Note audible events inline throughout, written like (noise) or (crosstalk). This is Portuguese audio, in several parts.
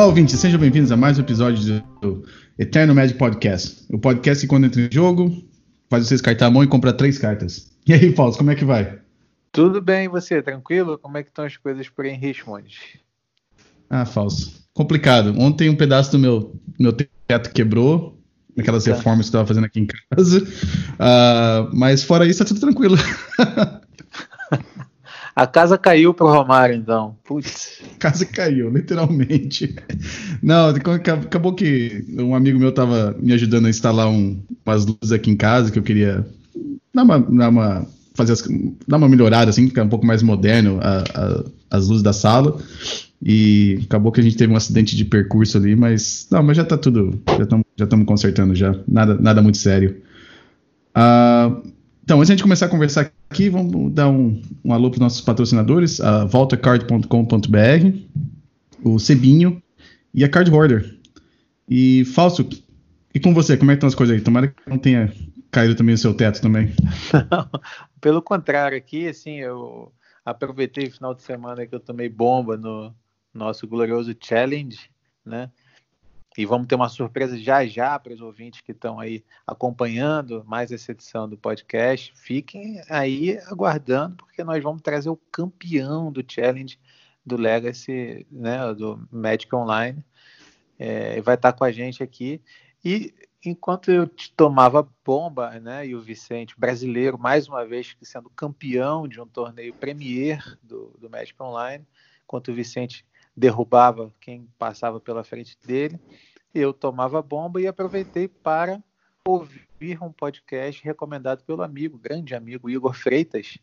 Olá, ouvintes, sejam bem-vindos a mais um episódio do Eterno Magic Podcast. O podcast que, quando entra em jogo, faz você descartar a mão e comprar três cartas. E aí, Fausto, como é que vai? Tudo bem, e você? Tranquilo? Como é que estão as coisas por aí em Richmond? Ah, Fausto. Complicado. Ontem um pedaço do meu, meu teto quebrou, aquelas Eita. reformas que eu estava fazendo aqui em casa. Uh, mas fora isso, tá tudo tranquilo. (laughs) A casa caiu pro Romário, então. Putz. A casa caiu, literalmente. Não, acabou que um amigo meu tava me ajudando a instalar um, umas luzes aqui em casa que eu queria dar uma, dar uma fazer as, dar uma melhorada assim, ficar um pouco mais moderno a, a, as luzes da sala. E acabou que a gente teve um acidente de percurso ali, mas não, mas já tá tudo, já estamos já consertando já, nada nada muito sério. Uh, então, antes de a gente começar a conversar aqui, vamos dar um, um alô para os nossos patrocinadores, a voltacard.com.br, o Cebinho e a Card Hoarder. E, Falso, e com você, como é que estão as coisas aí? Tomara que não tenha caído também o seu teto também. (laughs) Não, pelo contrário, aqui, assim, eu aproveitei o final de semana que eu tomei bomba no nosso glorioso Challenge, né? E vamos ter uma surpresa já já para os ouvintes que estão aí acompanhando mais essa edição do podcast. Fiquem aí aguardando, porque nós vamos trazer o campeão do Challenge do Legacy, né, do Magic Online. É, vai estar com a gente aqui. E enquanto eu tomava bomba, né, e o Vicente, brasileiro, mais uma vez sendo campeão de um torneio Premier do, do Magic Online, enquanto o Vicente derrubava quem passava pela frente dele. Eu tomava bomba e aproveitei para ouvir um podcast recomendado pelo amigo, grande amigo Igor Freitas,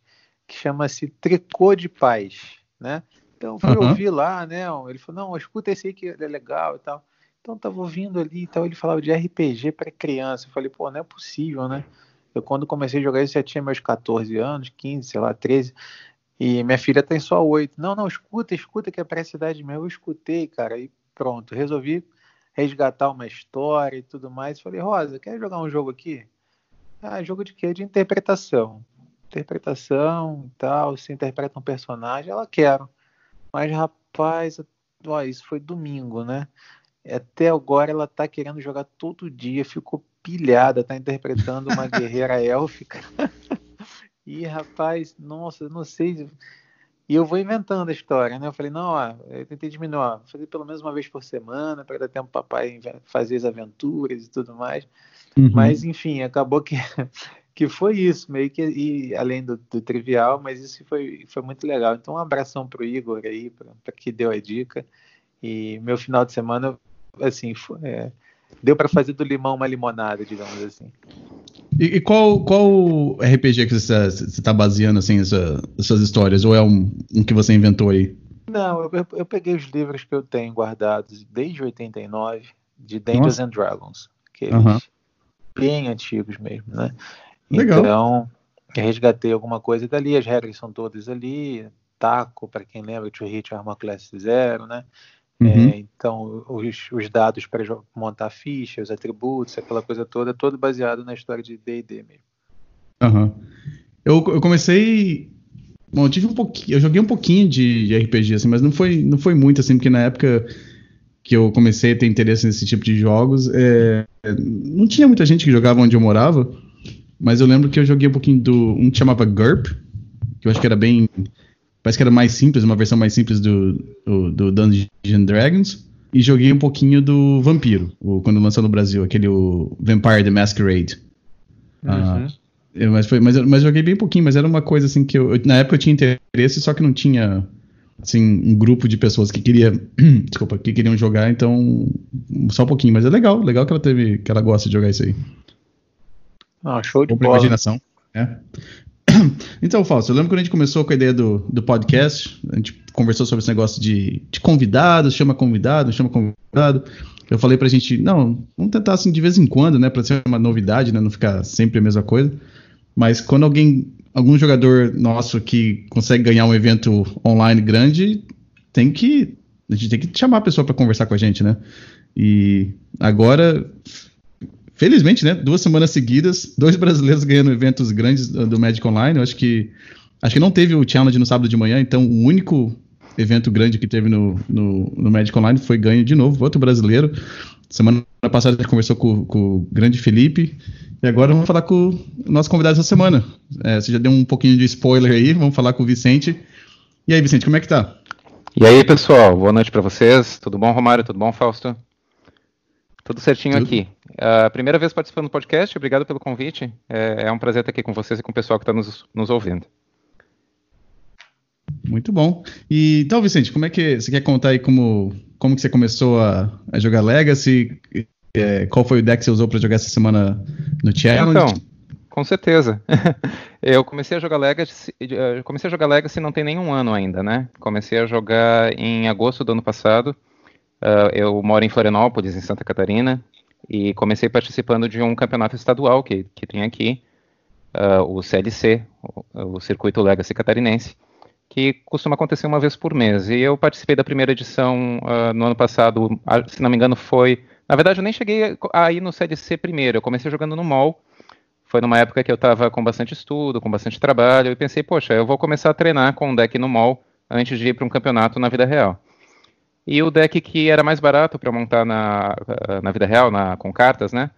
que chama-se Tricô de Paz, né? Então fui uhum. ouvir lá, né? Ele falou: "Não, escuta esse aí que é legal e tal". Então tava ouvindo ali e tal, ele falava de RPG para criança. Eu falei: "Pô, não é possível, né?" Eu quando comecei a jogar isso já tinha meus 14 anos, 15, sei lá, 13. E minha filha tem só oito. Não, não, escuta, escuta que é para a cidade mesmo. Eu escutei, cara, e pronto. Resolvi resgatar uma história e tudo mais. Falei, Rosa, quer jogar um jogo aqui? Ah, jogo de quê? De interpretação. Interpretação e tal, se interpreta um personagem, ela quer. Mas, rapaz, ó, isso foi domingo, né? Até agora ela tá querendo jogar todo dia, ficou pilhada, tá interpretando uma (laughs) guerreira élfica. (laughs) E rapaz, nossa, não sei. E eu vou inventando a história, né? Eu falei, não, ó, eu tentei diminuir, ó, fazer pelo menos uma vez por semana para dar tempo para papai fazer as aventuras e tudo mais. Uhum. Mas enfim, acabou que (laughs) que foi isso, meio que e, além do, do, trivial, mas isso foi, foi muito legal. Então, um abração pro Igor aí, para que deu a dica. E meu final de semana, assim, foi, é, deu para fazer do limão uma limonada, digamos assim. E, e qual, qual RPG que você está tá baseando assim, essa, essas histórias? Ou é um, um, que você inventou aí? Não, eu, eu, peguei os livros que eu tenho guardados desde 89, de Dungeons and Dragons, aqueles uhum. bem antigos mesmo, né? Legal. Então, resgatei alguma coisa dali, as regras são todas ali, taco, para quem lembra, To Hit Armor Class Zero, né? Uhum. É, então, os, os dados para montar fichas, os atributos, aquela coisa toda, todo baseado na história de D&D mesmo. Uhum. Eu, eu comecei... Bom, eu tive um pouquinho... Eu joguei um pouquinho de, de, RPG, assim, mas não foi, não foi muito, assim, porque na época que eu comecei a ter interesse nesse tipo de jogos, é, não tinha muita gente que jogava onde eu morava, mas eu lembro que eu joguei um pouquinho do... Um que chamava GURP, que eu acho que era bem Parece que era mais simples, uma versão mais simples do, do, do Dungeons Dragons. E joguei um pouquinho do Vampiro, o, quando lançou no Brasil, aquele Vampire the Masquerade. Uhum. Ah, mas, foi, mas, mas joguei bem pouquinho, mas era uma coisa assim que eu, na época eu tinha interesse, só que não tinha assim, um grupo de pessoas que queria, (clears throat) desculpa, que queriam jogar, então só um pouquinho, mas é legal, legal que ela teve, que ela gosta de jogar isso aí. Ah, show de bola. imaginação, né? (coughs) Então, Fausto, eu lembro quando a gente começou com a ideia do, do podcast, a gente conversou sobre esse negócio de, de convidados, chama convidado, chama convidado. Eu falei pra gente, não, vamos tentar assim de vez em quando, né, pra ser uma novidade, né, não ficar sempre a mesma coisa. Mas quando alguém, algum jogador nosso que consegue ganhar um evento online grande, tem que, a gente tem que chamar a pessoa para conversar com a gente, né? E agora felizmente, né? Duas semanas seguidas, dois brasileiros ganhando eventos grandes do, Magic Online. Eu acho que acho que não teve o challenge no sábado de manhã, então o único evento grande que teve no, no, no Magic Online foi ganho de novo, outro brasileiro. Semana passada a gente conversou com, com o grande Felipe. E agora vamos falar com o nosso convidado essa semana. É, você já deu um pouquinho de spoiler aí, vamos falar com o Vicente. E aí, Vicente, como é que tá? E aí, pessoal, boa noite para vocês. Tudo bom, Romário? Tudo bom, Fausto? Tudo certinho Tudo. aqui. Uh, primeira vez participando do podcast, obrigado pelo convite. É, é, um prazer estar aqui com vocês e com o pessoal que está nos, nos ouvindo. Muito bom. E então, Vicente, como é que você quer contar aí como, como que você começou a, a jogar Legacy? É, qual foi o deck que você usou para jogar essa semana no Challenge? Então, com certeza. (laughs) eu comecei a jogar Legacy, comecei a jogar Legacy não tem nenhum ano ainda, né? Comecei a jogar em agosto do ano passado. Uh, eu moro em Florianópolis, em Santa Catarina, e comecei participando de um campeonato estadual que, que tem aqui, uh, o CLC, o, o Circuito Legacy Catarinense que costuma acontecer uma vez por mês. E eu participei da primeira edição uh, no ano passado, se não me engano, foi. Na verdade, eu nem cheguei a ir no CDC primeiro, eu comecei jogando no mall. Foi numa época que eu estava com bastante estudo, com bastante trabalho, e pensei, poxa, eu vou começar a treinar com um deck no mall antes de ir para um campeonato na vida real. E o deck que era mais barato para montar na, ah, na vida real, na, com cartas, né?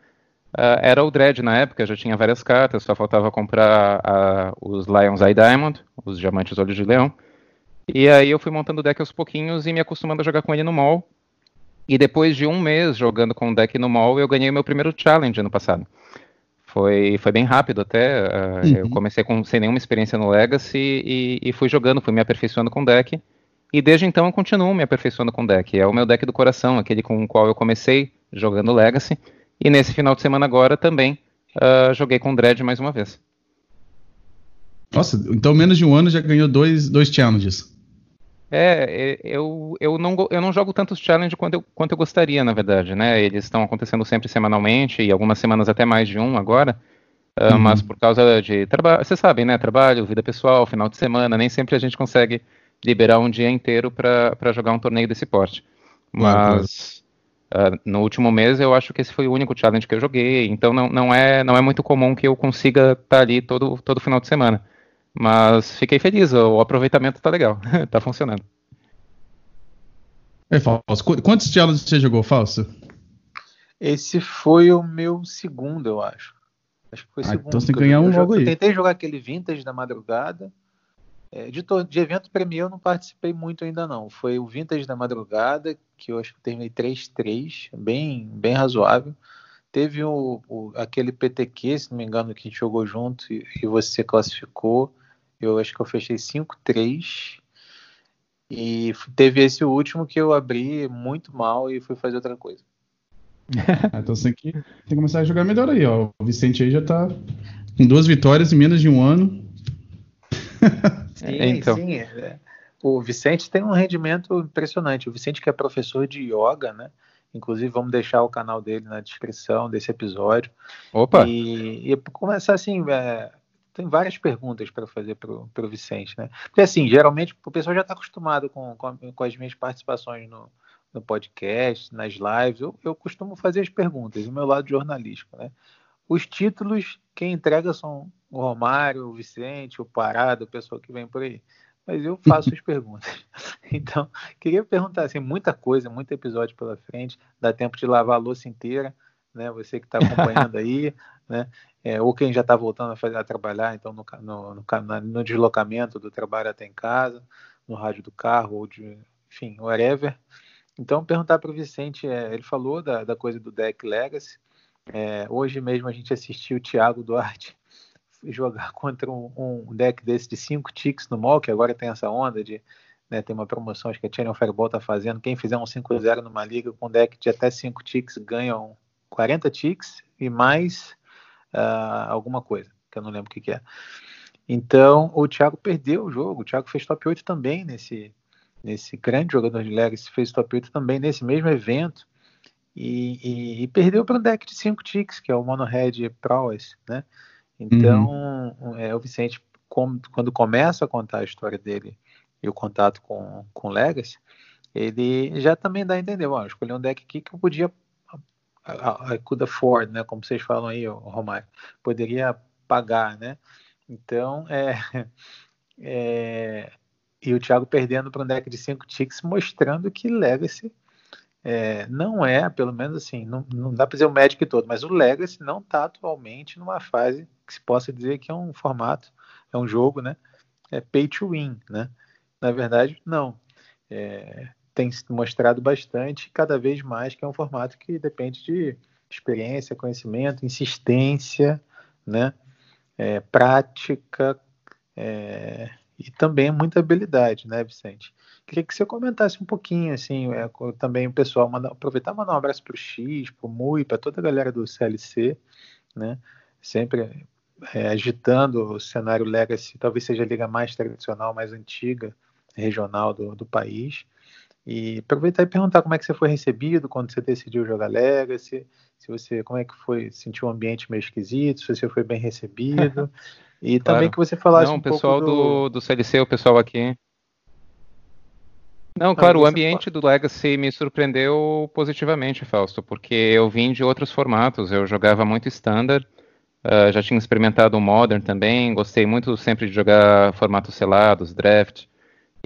Uh, era o Dread na época, já tinha várias cartas, só faltava comprar uh, os Lions Eye Diamond, os Diamantes Olhos de Leão. E aí eu fui montando o deck aos pouquinhos e me acostumando a jogar com ele no mall. E depois de um mês jogando com o deck no mall, eu ganhei meu primeiro challenge ano passado. Foi, foi bem rápido até. Uh, uhum. Eu comecei com, sem nenhuma experiência no Legacy e, e, fui jogando, fui me aperfeiçoando com o deck. E desde então eu continuo me aperfeiçoando com o deck. É o meu deck do coração, aquele com o qual eu comecei jogando Legacy. E nesse final de semana agora também uh, joguei com o Dredd mais uma vez. Nossa, então menos de um ano já ganhou dois, dois challenges. É, eu, eu, não, eu não jogo tantos challenges quanto eu, quanto eu gostaria, na verdade, né? Eles estão acontecendo sempre semanalmente e algumas semanas até mais de um agora. Uh, uhum. Mas por causa de trabalho, vocês sabem, né? Trabalho, vida pessoal, final de semana, nem sempre a gente consegue liberar um dia inteiro para jogar um torneio desse porte. Mas Uh, no último mês eu acho que esse foi o único challenge que eu joguei, então não, não, é, não é muito comum que eu consiga estar tá ali todo, todo final de semana. Mas fiquei feliz, o aproveitamento está legal, está (laughs) funcionando. É, Falso. Quantos challenges você jogou, Falso? Esse foi o meu segundo, eu acho. Acho que foi o ah, segundo. Então você tem que ganhar um jogo aí. Eu tentei jogar aquele Vintage da madrugada. É, de, de, evento Premier eu não participei muito ainda não. Foi o Vintage da Madrugada, que eu acho que terminei 3-3, bem, bem razoável. Teve o, o, aquele PTQ, se não me engano, que a gente jogou junto e, e você classificou. Eu acho que eu fechei 5-3. E teve esse último que eu abri muito mal e fui fazer outra coisa. (laughs) então você tem que, tem que começar a jogar melhor aí, ó. O Vicente aí já tá com duas vitórias em menos de um ano. (laughs) Sim, então. sim. É. O Vicente tem um rendimento impressionante. O Vicente que é professor de yoga, né? Inclusive, vamos deixar o canal dele na descrição desse episódio. Opa! E, e começar assim, é, tem várias perguntas para fazer para o Vicente, né? Porque assim, geralmente o pessoal já está acostumado com, com, com, as minhas participações no, no podcast, nas lives. Eu, eu costumo fazer as perguntas, o meu lado jornalístico, né? Os títulos, quem entrega são o Romário, o Vicente, o Parado, o pessoal que vem por aí. Mas eu faço as (laughs) perguntas. Então, queria perguntar assim, muita coisa, muito episódio pela frente, dá tempo de lavar a louça inteira, né? Você que está acompanhando aí, né? É, ou quem já está voltando a, fazer, a trabalhar, então no, no, no, no, deslocamento do trabalho até em casa, no rádio do carro, ou de, enfim, whatever. Então, perguntar para o Vicente, é, ele falou da, da coisa do deck Legacy. É, hoje mesmo a gente assistiu o Thiago Duarte (laughs) jogar contra um, um deck desse de 5 ticks no mall, que agora tem essa onda de. Né, tem uma promoção, acho que a Channel Fireball está fazendo. Quem fizer um 5-0 numa liga com deck de até 5 ticks ganham 40 ticks e mais uh, alguma coisa, que eu não lembro o que, que é. Então, o Thiago perdeu o jogo. O Thiago fez top 8 também nesse, nesse grande jogador de Legacy, fez top 8 também nesse mesmo evento. E, e, e perdeu para um deck de 5 ticks, que é o Mono Red Prowess, né? Então, uhum. é, o Vicente, quando começa a contar a história dele e o contato com, com o Legacy, ele já também dá a entender, ó, escolhi um deck aqui que eu podia a, a, a Ford, né, como vocês falam aí, Romário, poderia pagar, né? Então, é, (laughs) é, e o Thiago perdendo para um deck de 5 ticks, mostrando que Legacy é, não é, pelo menos assim, não, não dá para dizer o Magic todo, mas o Legacy não está atualmente numa fase que se possa dizer que é um formato, é um jogo, né? É pay to win, né? Na verdade, não. É, tem se mostrado bastante, cada vez mais, que é um formato que depende de experiência, conhecimento, insistência, né? É, prática é, e também muita habilidade, né, Vicente? Queria que você comentasse um pouquinho, assim, é, também o pessoal, manda, aproveitar e mandar um abraço para o X, para o Mui, para toda a galera do CLC, né? Sempre é, agitando o cenário Legacy, talvez seja a liga mais tradicional, mais antiga, regional do, do país. E aproveitar e perguntar como é que você foi recebido quando você decidiu jogar Legacy, se você, como é que foi, sentiu um ambiente meio esquisito, se você foi bem recebido. (laughs) E claro. também que você falasse Não, um o pessoal do, do CLC, o pessoal aqui, não, claro, o ambiente do Legacy me surpreendeu positivamente, Fausto, porque eu vim de outros formatos. Eu jogava muito Standard, uh, já tinha experimentado o Modern também, gostei muito sempre de jogar formatos selados, Draft.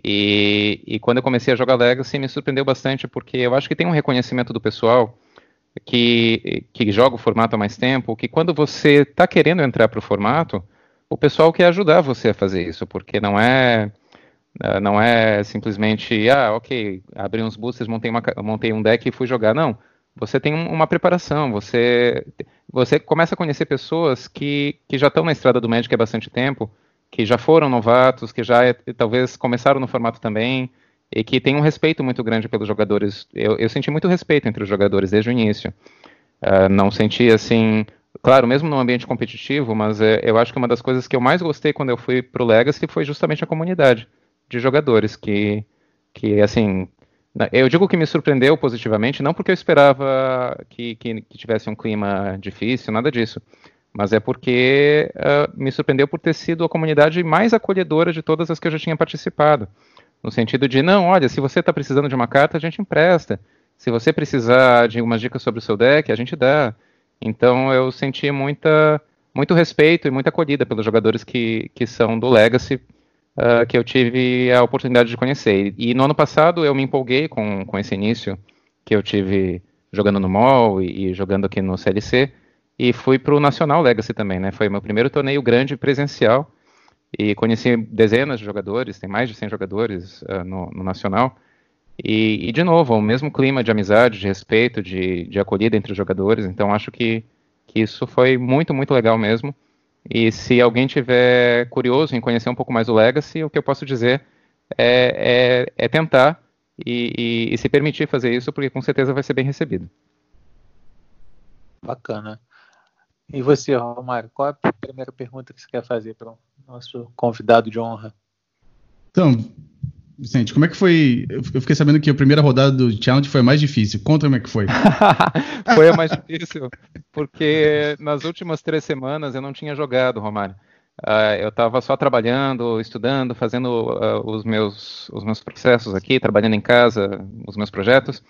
E, e, quando eu comecei a jogar Legacy, me surpreendeu bastante, porque eu acho que tem um reconhecimento do pessoal que, que joga o formato há mais tempo, que quando você está querendo entrar para o formato, o pessoal quer ajudar você a fazer isso, porque não é Uh, não é simplesmente, ah, ok, abri uns boosters, montei, uma, montei um deck e fui jogar. Não. Você tem uma preparação, você, você começa a conhecer pessoas que, que já estão na estrada do Magic há bastante tempo, que já foram novatos, que já é, talvez começaram no formato também, e que tem um respeito muito grande pelos jogadores. Eu, eu senti muito respeito entre os jogadores desde o início. Uh, não senti assim, claro, mesmo no ambiente competitivo, mas uh, eu acho que uma das coisas que eu mais gostei quando eu fui para o Legacy foi justamente a comunidade de jogadores que, que assim, eu digo que me surpreendeu positivamente, não porque eu esperava que, que, que tivesse um clima difícil, nada disso, mas é porque uh, me surpreendeu por ter sido a comunidade mais acolhedora de todas as que eu já tinha participado. No sentido de, não, olha, se você está precisando de uma carta, a gente empresta. Se você precisar de algumas dicas sobre o seu deck, a gente dá. Então eu senti muita, muito respeito e muita acolhida pelos jogadores que, que são do Legacy uh, que eu tive a oportunidade de conhecer. E no ano passado eu me empolguei com, com esse início que eu tive jogando no mall e, e jogando aqui no CLC e fui para o Nacional Legacy também, né? Foi meu primeiro torneio grande presencial e conheci dezenas de jogadores, tem mais de 100 jogadores uh, no, no, Nacional. E, e, de novo, o mesmo clima de amizade, de respeito, de, de acolhida entre os jogadores. Então, acho que, que isso foi muito, muito legal mesmo. E se alguém tiver curioso em conhecer um pouco mais o Legacy, o que eu posso dizer é, é, é tentar e, e, e, se permitir fazer isso, porque com certeza vai ser bem recebido. Bacana. E você, Romário, qual é a primeira pergunta que você quer fazer para o nosso convidado de honra? Então, Vicente, como é que foi? Eu fiquei sabendo que a primeira rodada do Challenge foi a mais difícil. Conta como é que foi. (laughs) foi a mais difícil, porque nas últimas três semanas eu não tinha jogado, Romário. Uh, eu estava só trabalhando, estudando, fazendo uh, os, meus, os meus processos aqui, trabalhando em casa, os meus projetos.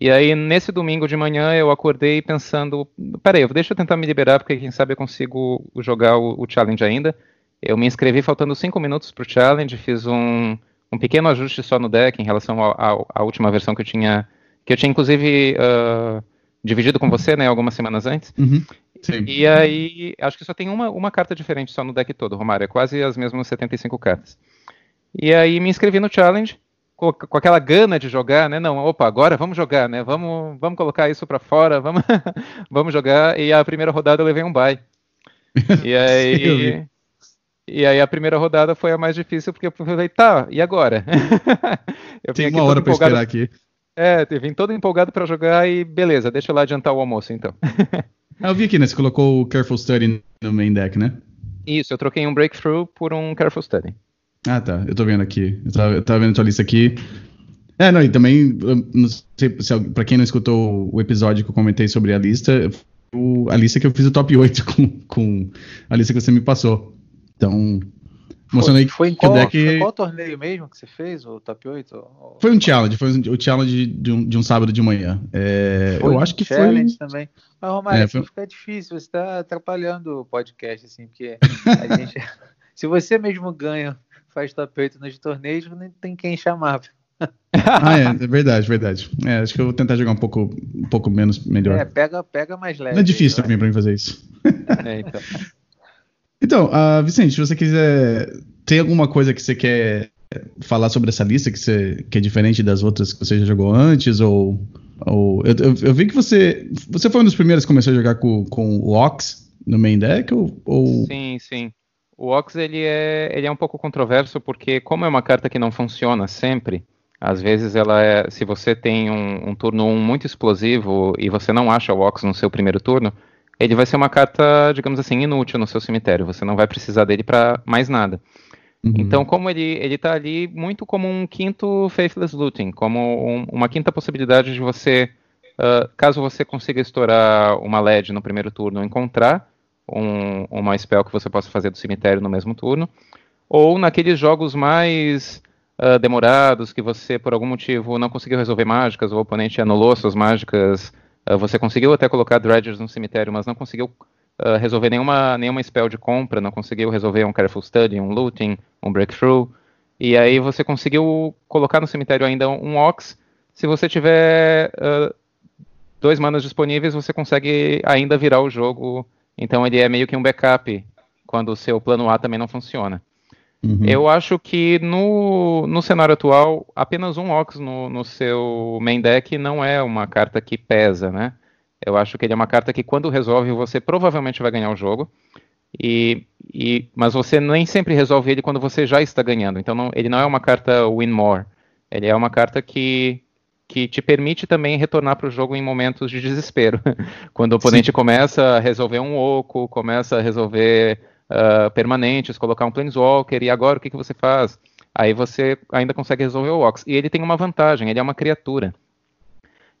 E aí, nesse domingo de manhã, eu acordei pensando: peraí, deixa eu tentar me liberar, porque quem sabe eu consigo jogar o, o challenge ainda. Eu me inscrevi faltando cinco minutos para o challenge, fiz um um pequeno ajuste só no deck em relação à última versão que eu tinha, que eu tinha inclusive uh, dividido com você, né, algumas semanas antes. Uhum. E, e aí, acho que só tem uma, uma carta diferente só no deck todo, Romário, é quase as mesmas 75 cartas. E aí me inscrevi no challenge, com, com, aquela gana de jogar, né? Não, opa, agora vamos jogar, né? Vamos, vamos colocar isso para fora, vamos, (laughs) vamos jogar. E a primeira rodada eu levei um bye. (laughs) E aí, e aí a primeira rodada foi a mais difícil, porque eu falei, tá, e agora? (laughs) eu Tem uma hora para esperar aqui. É, vim todo empolgado para jogar e beleza, deixa eu lá adiantar o almoço então. (laughs) ah, eu vi aqui, né? Você colocou o Careful Study no main deck, né? Isso, eu troquei um Breakthrough por um Careful Study. Ah, tá. Eu tô vendo aqui. Eu tava, eu tava vendo a tua lista aqui. É, não, e também, não sei se, pra quem não escutou o episódio que eu comentei sobre a lista, o, a lista que eu fiz o top 8 (laughs) com, com a lista que você me passou. Então, mostrando foi, foi em qual, deck... foi qual torneio mesmo que você fez, o top 8? Foi um challenge, foi o challenge de um, de um sábado de manhã. É, eu acho que challenge foi. também. Mas, Romário, é, foi... fica difícil, você está atrapalhando o podcast, assim, porque a (laughs) gente. se você mesmo ganha faz top 8 nos torneios, nem tem quem chamar. ah, é, é verdade, verdade. É, acho que eu vou tentar jogar um pouco, um pouco menos, melhor. É, pega, pega mais leve. Não é difícil também para mim fazer isso. É, então. (laughs) então, uh, Vicente, se você quiser, tem alguma coisa que você quer falar sobre essa lista que, você, que é diferente das outras que você já jogou antes? Ou, ou eu, eu, eu, vi que você, você foi um dos primeiros que começou a jogar com, com o Ox no main deck? Ou, ou... Sim, sim. O Ox ele é, ele é um pouco controverso porque como é uma carta que não funciona sempre, às vezes ela é, se você tem um, um turno 1 muito explosivo e você não acha o Ox no seu primeiro turno, ele vai ser uma carta, digamos assim, inútil no seu cemitério. Você não vai precisar dele para mais nada. Uhum. Então, como ele ele está ali muito como um quinto Faithless Looting, como um, uma quinta possibilidade de você, uh, caso você consiga estourar uma LED no primeiro turno, encontrar um, uma spell que você possa fazer do cemitério no mesmo turno, ou naqueles jogos mais uh, demorados que você, por algum motivo, não conseguiu resolver mágicas, o oponente anulou suas mágicas, uh, você conseguiu até colocar Dredgers no cemitério, mas não conseguiu uh, resolver nenhuma, nenhuma spell de compra, não conseguiu resolver um Careful Study, um Looting, um Breakthrough, e aí você conseguiu colocar no cemitério ainda um Ox, se você tiver dois manas disponíveis, você consegue ainda virar o jogo, então ele é meio que um backup quando o seu plano A também não funciona. Uhum. Eu acho que no, no cenário atual, apenas um Ox no, no seu main deck não é uma carta que pesa, né? Eu acho que ele é uma carta que quando resolve você provavelmente vai ganhar o jogo. E, e, mas você nem sempre resolve ele quando você já está ganhando. Então não, ele não é uma carta win more. Ele é uma carta que, que te permite também retornar para o jogo em momentos de desespero. (laughs) quando o oponente Sim. começa a resolver um oco, começa a resolver uh, permanentes, colocar um Planeswalker, e agora o que, que você faz? Aí você ainda consegue resolver o Ox. E ele tem uma vantagem, ele é uma criatura.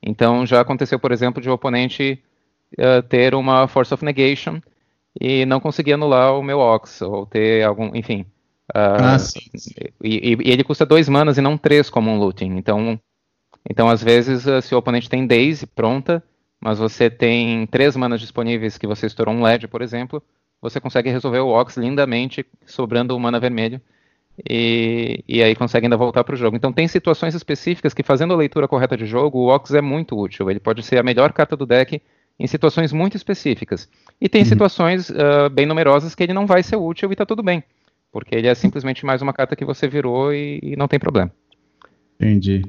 Então já aconteceu, por exemplo, de o oponente uh, ter uma Force of Negation e não conseguir anular o meu Ox, ou ter algum, enfim. Uh, ah, sim. E, e, ele custa dois manas e não três como um looting. Então, então às vezes, se o oponente tem Daisy pronta, mas você tem três manas disponíveis que você estourou um LED, por exemplo, você consegue resolver o Ox lindamente, sobrando o mana vermelho, e, e aí consegue ainda voltar para o jogo. Então tem situações específicas que, fazendo a leitura correta de jogo, o Ox é muito útil. Ele pode ser a melhor carta do deck em situações muito específicas. E tem uhum. situações uh, bem numerosas que ele não vai ser útil e está tudo bem. Porque ele é simplesmente mais uma carta que você virou e, e não tem problema. Entendi.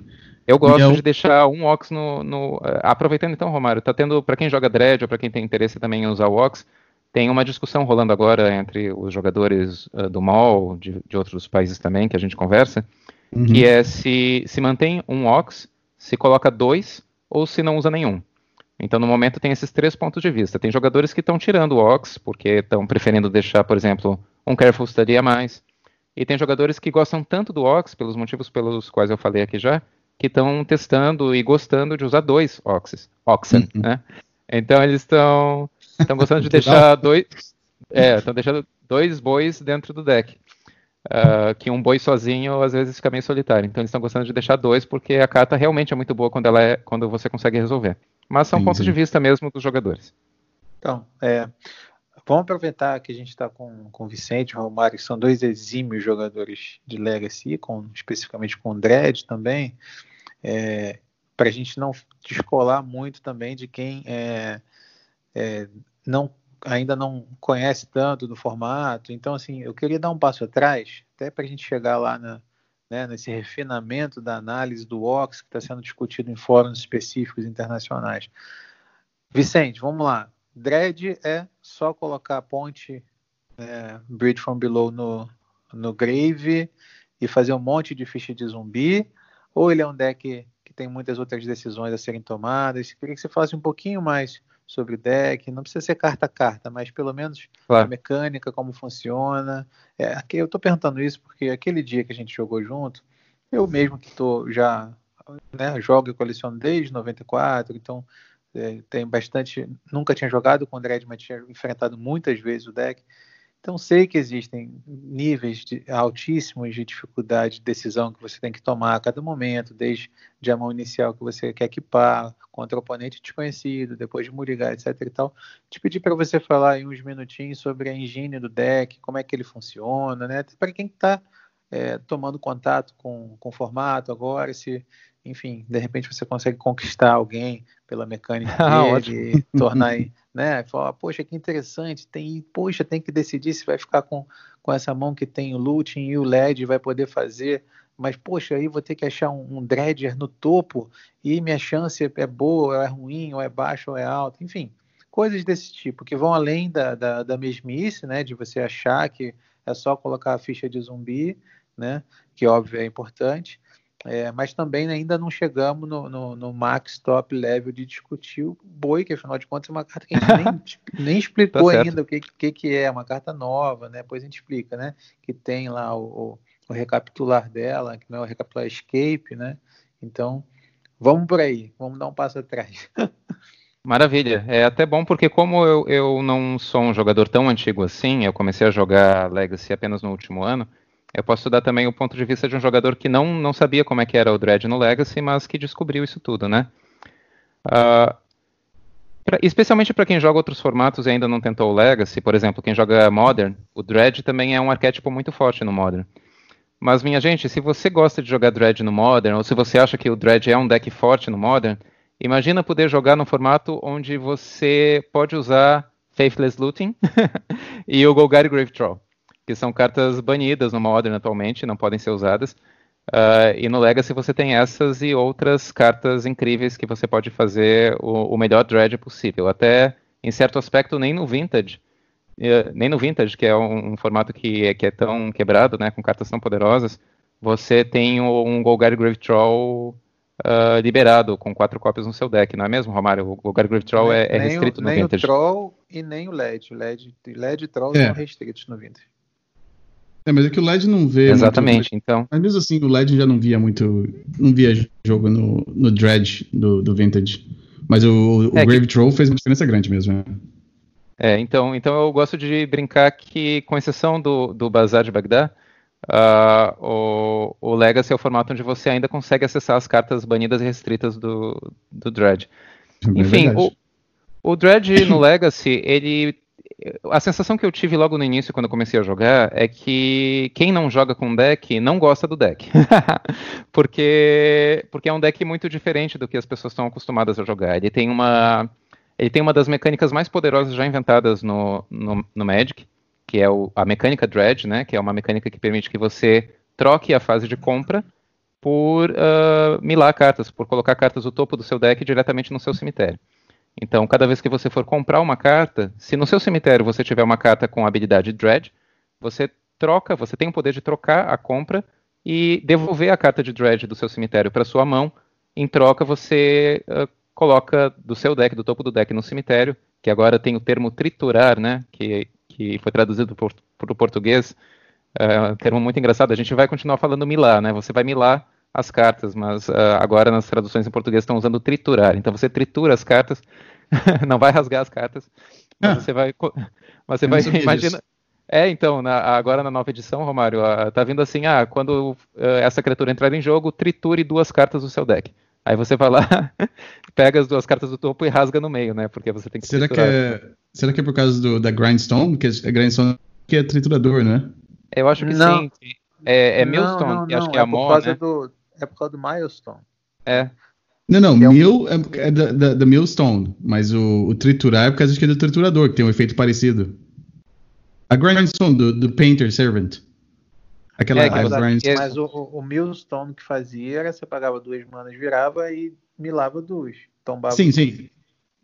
Eu gosto eu... de deixar um Ox no, no. Uh, aproveitando então, Romário, tá tendo, para quem joga Dread ou para quem tem interesse também em usar o Ox, tem uma discussão rolando agora entre os jogadores uh, do MOL, de, de, outros países também, que a gente conversa, uhum. que é se, se mantém um OX, se coloca dois ou se não usa nenhum. Então, no momento, tem esses três pontos de vista. Tem jogadores que estão tirando o OX, porque estão preferindo deixar, por exemplo, um Careful Study a mais. E tem jogadores que gostam tanto do OX, pelos motivos pelos quais eu falei aqui já, que estão testando e gostando de usar dois OXs, Oxen, uhum. né? Então, eles estão Estão gostando de deixar dois. É, estão deixando dois bois dentro do deck. Uh, que um boi sozinho às vezes fica meio solitário. Então eles estão gostando de deixar dois porque a carta realmente é muito boa quando ela é quando você consegue resolver. Mas são sim, pontos sim. de vista mesmo dos jogadores. Então, é, vamos aproveitar que a gente está com, com o Vicente e o Romário, que são dois exímios jogadores de Legacy, com, especificamente com o Dredd também, é, para a gente não descolar muito também de quem é, é, não ainda não conhece tanto do formato. Então, assim, eu queria dar um passo atrás, até para a gente chegar lá na, né, nesse refinamento da análise do OX que está sendo discutido em fóruns específicos internacionais. Vicente, vamos lá. Dread é só colocar a ponte é, Bridge from Below no, no Grave e fazer um monte de ficha de zumbi? Ou ele é um deck que tem muitas outras decisões a serem tomadas? Queria que você falasse um pouquinho mais sobre o deck, não precisa ser carta a carta, mas pelo menos claro. a mecânica, como funciona. É, eu estou perguntando isso porque aquele dia que a gente jogou junto, eu mesmo que estou já né, jogo e coleciono desde 94, então é, tem bastante. Nunca tinha jogado com o mas tinha enfrentado muitas vezes o deck. Então sei que existem níveis de, altíssimos de dificuldade de decisão que você tem que tomar a cada momento, desde a mão inicial que você quer equipar contra o oponente desconhecido, depois de murigar, etc e tal. Te pedir para você falar em uns minutinhos sobre a engine do deck, como é que ele funciona, né? Para quem está é, tomando contato com, com o formato agora, se, enfim, de repente você consegue conquistar alguém pela mecânica (laughs) ah, dele, (laughs) tornar, né, falar, poxa, que interessante, tem, poxa, tem que decidir se vai ficar com, com essa mão que tem o looting e o LED, vai poder fazer, mas, poxa, aí vou ter que achar um, um dredger no topo e minha chance é boa, ou é ruim, ou é baixa, ou é alta, enfim, coisas desse tipo, que vão além da, da, da mesmice, né, de você achar que é só colocar a ficha de zumbi, né, que óbvio é importante, é, mas também ainda não chegamos no, no, no, max top level de discutir o boi, que afinal de contas é uma carta que a gente nem, (laughs) nem explicou tá ainda o que, que, que, é, uma carta nova, né? Depois a gente explica, né? Que tem lá o, o, o recapitular dela, que não é o recapitular escape, né? Então, vamos por aí, vamos dar um passo atrás. (laughs) Maravilha. É até bom porque como eu, eu não sou um jogador tão antigo assim, eu comecei a jogar Legacy apenas no último ano, eu posso dar também o ponto de vista de um jogador que não, não sabia como é que era o Dread no Legacy, mas que descobriu isso tudo, né? Uh, pra, especialmente para quem joga outros formatos e ainda não tentou o Legacy, por exemplo, quem joga Modern, o Dread também é um arquétipo muito forte no Modern. Mas, minha gente, se você gosta de jogar Dread no Modern, ou se você acha que o Dread é um deck forte no Modern, imagina poder jogar num formato onde você pode usar Faithless Looting (laughs) e o Golgari Grave Troll que são cartas banidas no Modern atualmente, não podem ser usadas. Uh, e no Legacy você tem essas e outras cartas incríveis que você pode fazer o, o melhor dread possível. Até, em certo aspecto, nem no Vintage, uh, nem no Vintage, que é um, um, formato que é, que é tão quebrado, né, com cartas tão poderosas, você tem um Golgari Grave Troll uh, liberado, com quatro cópias no seu deck, não é mesmo, Romário? O Golgari Grave Troll é, é restrito o, no Vintage. Nem o Troll e nem o LED. O LED, LED e Troll é. são restritos no Vintage. É, mas é que o LED não vê. Exatamente, muito, então. Mas mesmo assim, o LED já não via muito. Não via jogo no, no Dredge do, do Vintage. Mas o, o é Grave que... Troll fez uma diferença grande mesmo. Né? É, então, então eu gosto de brincar que, com exceção do, do Bazar de Bagdá, uh, o, o Legacy é o formato onde você ainda consegue acessar as cartas banidas e restritas do, do Dredge. É Enfim, o, o Dredge no Legacy, ele a sensação que eu tive logo no início, quando eu comecei a jogar, é que quem não joga com deck não gosta do deck. (laughs) porque, porque é um deck muito diferente do que as pessoas estão acostumadas a jogar. Ele tem uma, ele tem uma das mecânicas mais poderosas já inventadas no, no, no Magic, que é o, a mecânica Dredge, né? Que é uma mecânica que permite que você troque a fase de compra por uh, milar cartas, por colocar cartas do topo do seu deck diretamente no seu cemitério. Então, cada vez que você for comprar uma carta, se no seu cemitério você tiver uma carta com habilidade Dread, você troca, você tem o poder de trocar a compra e devolver a carta de Dread do seu cemitério para sua mão. Em troca, você uh, coloca do seu deck, do topo do deck no cemitério, que agora tem o termo triturar, né? Que, que foi traduzido para o português. Uh, termo muito engraçado. A gente vai continuar falando milar, né? Você vai milar as cartas, mas uh, agora nas traduções em português estão usando triturar. Então você tritura as cartas, (laughs) não vai rasgar as cartas, mas ah, você vai, você vai imagina. É, então, na, agora na nova edição, Romário, uh, tá vindo assim, ah, quando uh, essa criatura entrar em jogo, triture duas cartas do seu deck. Aí você vai lá, (laughs) pega as duas cartas do topo e rasga no meio, né? Porque você tem que será triturar. que é Será que é por causa do, da Grindstone? Que a Grindstone que é triturador, né? Eu acho que não. sim. É, é Millstone, não, não, acho que é, é a mão, né? Do, é por causa do Milestone. É. Não, não, é Mill é, é da, da, da, Millstone, mas o, o, triturar é por causa que é do triturador, que tem um efeito parecido. A Grindstone, do, do Painter Servant. Aquela é, mas, a, mas o, o, Millstone que fazia era você pagava duas manas, virava e milava duas. Tombava sim, sim.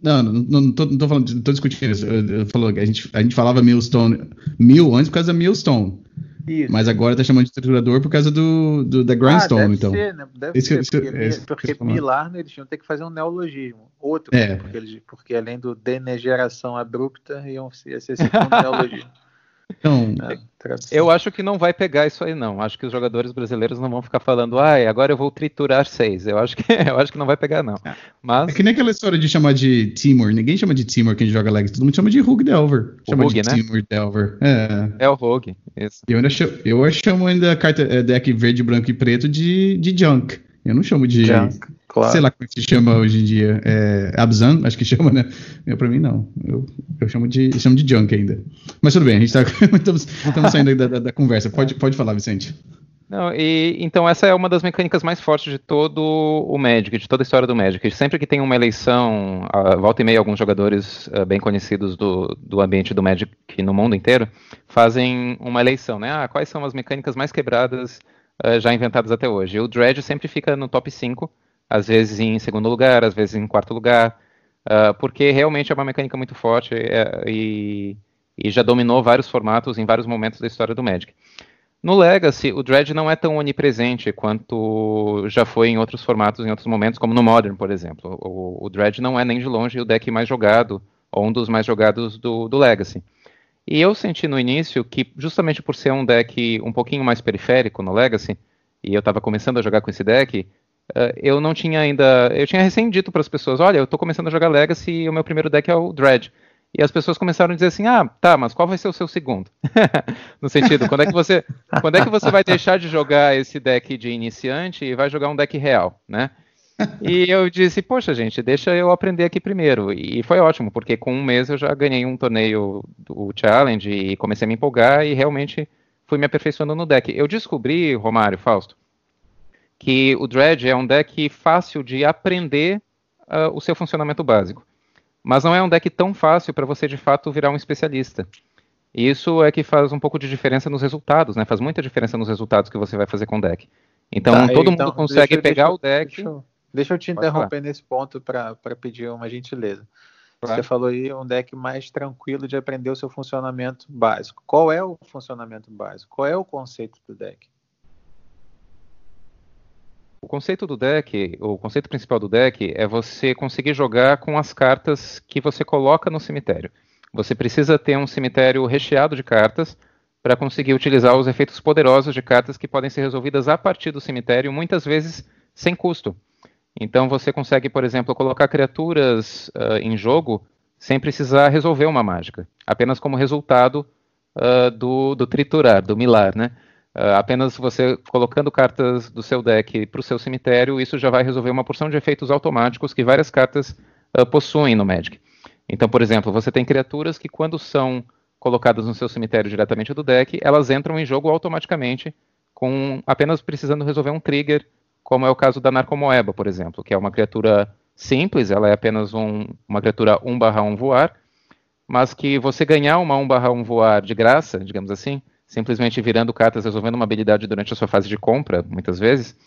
Não, não, não, tô, não tô falando, tô discutindo isso. Eu, eu, eu, a, gente, a gente falava Millstone, Mill antes por causa da Millstone. Isso. Mas agora tá chamando de triturador por causa do, do da Grindstone, ah, deve então. Ser, né? Deve ser, porque, porque, porque Milar né, eles tinham que fazer um neologismo. Outro, é. porque, eles, porque além do denegeração abrupta, iam, ia ser um (laughs) neologismo. Então, é, eu acho que não vai pegar isso aí, não. Acho que os jogadores brasileiros não vão ficar falando, ah, agora eu vou triturar seis. Eu acho que, (laughs) eu acho que não vai pegar, não. É. Mas... É que nem aquela história de chamar de Timor. Ninguém chama de Timor quem joga Legacy. Todo mundo chama de Hug Delver. Chama Hug, de né? Timor Delver. É, é o Rogue. Isso. Eu ainda chamo, eu chamo ainda a carta é, deck verde, branco e preto de, de Junk. Eu não chamo de. Junk. Claro. Sei lá como é que se chama hoje em dia. É, Abzan, acho que chama, né? Eu, pra mim, não. Eu, eu chamo, de, eu chamo de junk ainda. Mas tudo bem, a gente tá. (laughs) estamos, estamos saindo da, da, da, conversa. Pode, pode falar, Vicente. Não, e, então essa é uma das mecânicas mais fortes de todo o Magic, de toda a história do Magic. Sempre que tem uma eleição, uh, volta e meia alguns jogadores uh, bem conhecidos do, do ambiente do Magic no mundo inteiro fazem uma eleição, né? Ah, quais são as mecânicas mais quebradas uh, já inventadas até hoje? O Dredge sempre fica no top 5, às vezes em segundo lugar, às vezes em quarto lugar, porque realmente é uma mecânica muito forte é, e, e já dominou vários formatos em vários momentos da história do Magic. No Legacy, o Dredge não é tão onipresente quanto já foi em outros formatos, em outros momentos, como no Modern, por exemplo. O, o Dredge não é nem de longe o deck mais jogado, ou um dos mais jogados do, do Legacy. E eu senti no início que, justamente por ser um deck um pouquinho mais periférico no Legacy, e eu estava começando a jogar com esse deck, uh, eu não tinha ainda. Eu tinha recém dito para as pessoas: olha, eu estou começando a jogar Legacy e o meu primeiro deck é o Dredge. E as pessoas começaram a dizer assim: ah, tá, mas qual vai ser o seu segundo? (laughs) no sentido, quando é, que você, quando é que você vai deixar de jogar esse deck de iniciante e vai jogar um deck real, né? (laughs) E eu disse, poxa, gente, deixa eu aprender aqui primeiro. E foi ótimo, porque com um mês eu já ganhei um torneio do Challenge e comecei a me empolgar e realmente fui me aperfeiçoando no deck. Eu descobri, Romário, Fausto, que o Dredge é um deck fácil de aprender uh, o seu funcionamento básico. Mas não é um deck tão fácil para você de fato virar um especialista. E isso é que faz um pouco de diferença nos resultados, né? Faz muita diferença nos resultados que você vai fazer com o deck. Então tá, todo então, mundo consegue pegar o deck. Eu, deixa eu te interromper falar. nesse ponto para pedir uma gentileza. Claro. Você falou aí um deck mais tranquilo de aprender o seu funcionamento básico. Qual é o funcionamento básico? Qual é o conceito do deck? O conceito do deck, o conceito principal do deck é você conseguir jogar com as cartas que você coloca no cemitério. Você precisa ter um cemitério recheado de cartas para conseguir utilizar os efeitos poderosos de cartas que podem ser resolvidas a partir do cemitério, muitas vezes sem custo. Então você consegue, por exemplo, colocar criaturas uh, em jogo sem precisar resolver uma mágica, apenas como resultado uh, do, do, triturar, do milar, né? Uh, apenas você colocando cartas do seu deck para o seu cemitério, isso já vai resolver uma porção de efeitos automáticos que várias cartas possuem no Magic. Então, por exemplo, você tem criaturas que quando são colocadas no seu cemitério diretamente do deck, elas entram em jogo automaticamente, com apenas precisando resolver um trigger, como é o caso da Narcomoeba, por exemplo, que é uma criatura simples, ela é apenas um, uma criatura 1/1 voar, mas que você ganhar uma 1/1 voar de graça, digamos assim, simplesmente virando cartas, resolvendo uma habilidade durante a sua fase de compra, muitas vezes,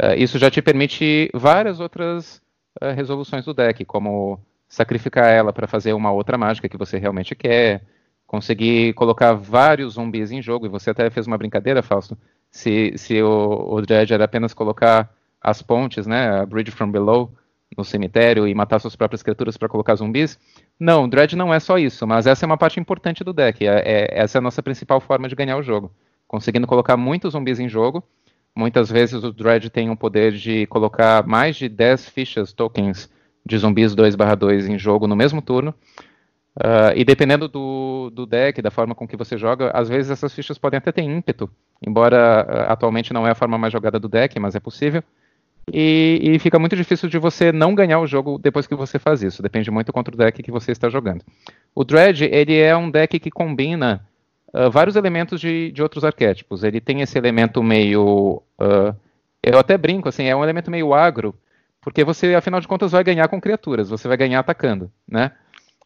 uh, isso já te permite várias outras uh, resoluções do deck, como sacrificar ela para fazer uma outra mágica que você realmente quer, conseguir colocar vários zumbis em jogo, e você até fez uma brincadeira, Fausto, se, se o, o era apenas colocar as pontes, né, a Bridge from Below, no cemitério e matar suas próprias criaturas para colocar zumbis. Não, Dread não é só isso, mas essa é uma parte importante do deck. É, é, essa é a nossa principal forma de ganhar o jogo. Conseguindo colocar muitos zumbis em jogo. Muitas vezes o Dread tem o poder de colocar mais de 10 fichas, tokens de zumbis 2/2 em jogo no mesmo turno. Uh, e dependendo do, do, deck, da forma com que você joga, às vezes essas fichas podem até ter ímpeto, embora uh, atualmente não é a forma mais jogada do deck, mas é possível. E, e, fica muito difícil de você não ganhar o jogo depois que você faz isso. Depende muito contra o deck que você está jogando. O Dredge, ele é um deck que combina uh, vários elementos de, de, outros arquétipos. Ele tem esse elemento meio... Eu até brinco, assim, é um elemento meio agro, porque você, afinal de contas, vai ganhar com criaturas. Você vai ganhar atacando, né?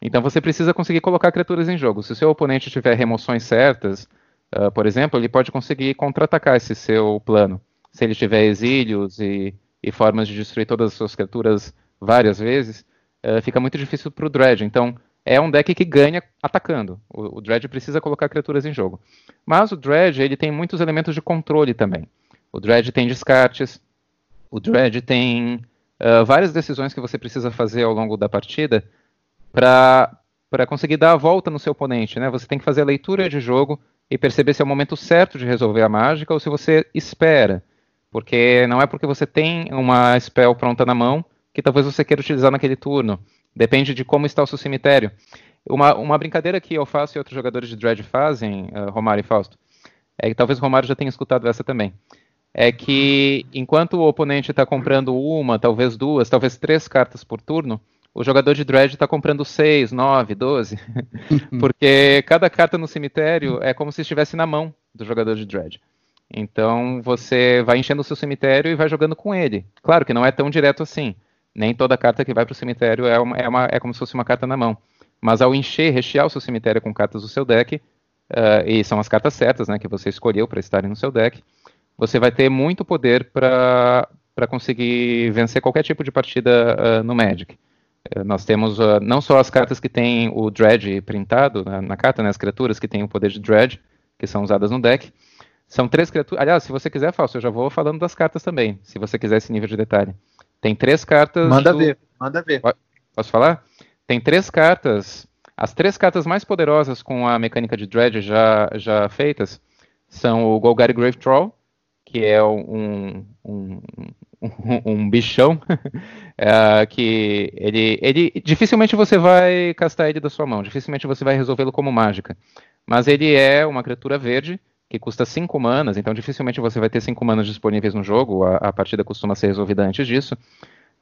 Então você precisa conseguir colocar criaturas em jogo. Se o seu oponente tiver remoções certas, uh, por exemplo, ele pode conseguir contra-atacar esse seu plano. Se ele tiver exílios e e formas de destruir todas as suas criaturas várias vezes, uh, fica muito difícil para o Dredge. Então, é um deck que ganha atacando. O, o Dredge precisa colocar criaturas em jogo. Mas o Dredge ele tem muitos elementos de controle também. O Dredge tem descartes, o Dredge tem uh, várias decisões que você precisa fazer ao longo da partida para conseguir dar a volta no seu oponente. Né? Você tem que fazer a leitura de jogo e perceber se é o momento certo de resolver a mágica ou se você espera. Porque não é porque você tem uma spell pronta na mão que talvez você queira utilizar naquele turno. Depende de como está o seu cemitério. Uma, uma brincadeira que eu faço e outros jogadores de Dread fazem, uh, Romário e Fausto, é que talvez o Romário já tenha escutado essa também. É que enquanto o oponente está comprando uma, talvez duas, talvez três cartas por turno, o jogador de Dread está comprando seis, nove, doze. (laughs) Porque cada carta no cemitério é como se estivesse na mão do jogador de Dread. Então você vai enchendo o seu cemitério e vai jogando com ele. Claro que não é tão direto assim. Nem toda carta que vai para o cemitério é, uma, é, uma, é, como se fosse uma carta na mão. Mas ao encher, rechear o seu cemitério com cartas do seu deck, uh, e são as cartas certas né, que você escolheu para estarem no seu deck, você vai ter muito poder para conseguir vencer qualquer tipo de partida uh, no Magic. Uh, nós temos não só as cartas que têm o Dredge printado na, na carta, né, as criaturas que têm o poder de Dredge, que são usadas no deck, são três criaturas. Aliás, se você quiser, Fausto, eu já vou falando das cartas também, se você quiser esse nível de detalhe. Tem três cartas. Manda do... ver, manda ver. Posso falar? Tem três cartas. As três cartas mais poderosas com a mecânica de Dredge já, já feitas são o Golgari Grave Troll, que é um, um, um, (laughs) um bichão, (laughs) é, que ele, ele dificilmente você vai castar ele da sua mão, dificilmente você vai resolvê-lo como mágica. Mas ele é uma criatura verde que custa 5 manas, então dificilmente você vai ter 5 manas disponíveis no jogo, a, a, partida costuma ser resolvida antes disso.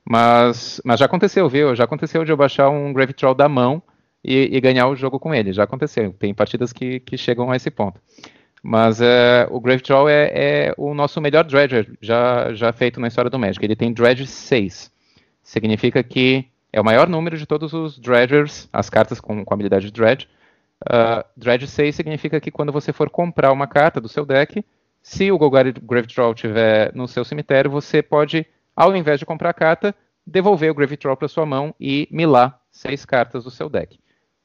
Mas, mas já aconteceu, viu? Já aconteceu de eu baixar um Grave Troll da mão e, e ganhar o jogo com ele, já aconteceu. Tem partidas que, que chegam a esse ponto. Mas é, o Grave Troll é, é, o nosso melhor Dredger já, já feito na história do Magic. Ele tem Dredge 6. Significa que é o maior número de todos os Dredgers, as cartas com, com habilidade de Dredge, Uh, Dredge 6 significa que quando você for comprar uma carta do seu deck, se o Golgari Grave Troll estiver no seu cemitério, você pode, ao invés de comprar a carta, devolver o Grave Troll para sua mão e milar seis cartas do seu deck.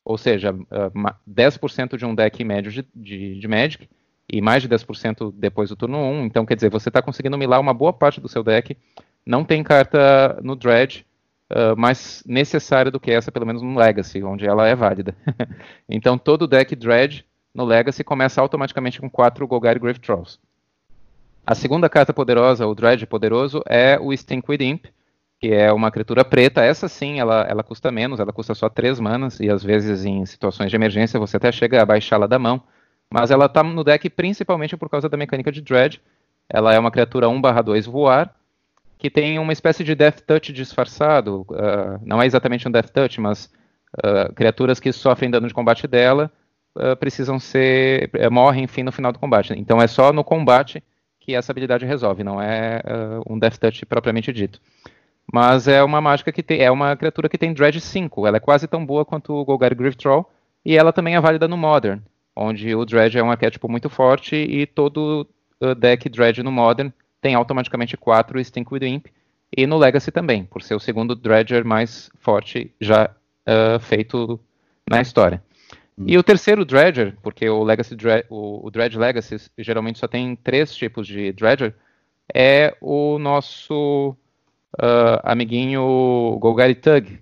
Ou seja, uh, ah, 10% de um deck médio de, de, de, Magic e mais de 10% depois do turno 1. Então, quer dizer, você está conseguindo milar uma boa parte do seu deck. Não tem carta no Dredge uh, mais necessária do que essa, pelo menos no Legacy, onde ela é válida. (laughs) então todo deck Dredge no Legacy começa automaticamente com 4 Golgari Grave Trolls. A segunda carta poderosa, o Dredge poderoso, é o Stinkweed Imp, que é uma criatura preta. Essa sim, ela, ela custa menos, ela custa só 3 manas, e às vezes em situações de emergência você até chega a baixá-la da mão. Mas ela está no deck principalmente por causa da mecânica de Dredge. Ela é uma criatura 1/2 voar, que tem uma espécie de Death Touch disfarçado. Uh, não é exatamente um Death Touch, mas uh, criaturas que sofrem dano de combate dela uh, precisam ser. Eh, morrem, enfim, no final do combate. Então é só no combate que essa habilidade resolve, não é um Death Touch propriamente dito. Mas é uma mágica que tem. É uma criatura que tem Dredge 5. Ela é quase tão boa quanto o Golgari Grief Troll. E ela também é válida no Modern, onde o Dredge é um arquétipo muito forte e todo deck Dredge no Modern tem automaticamente 4 Stinkweed Imp, e no Legacy também, por ser o segundo Dredger mais forte já uh, feito na história. Hum. E o terceiro Dredger, porque o, Legacy o, o Dredge Legacy geralmente só tem três tipos de Dredger, é o nosso uh, amiguinho Golgari Tug.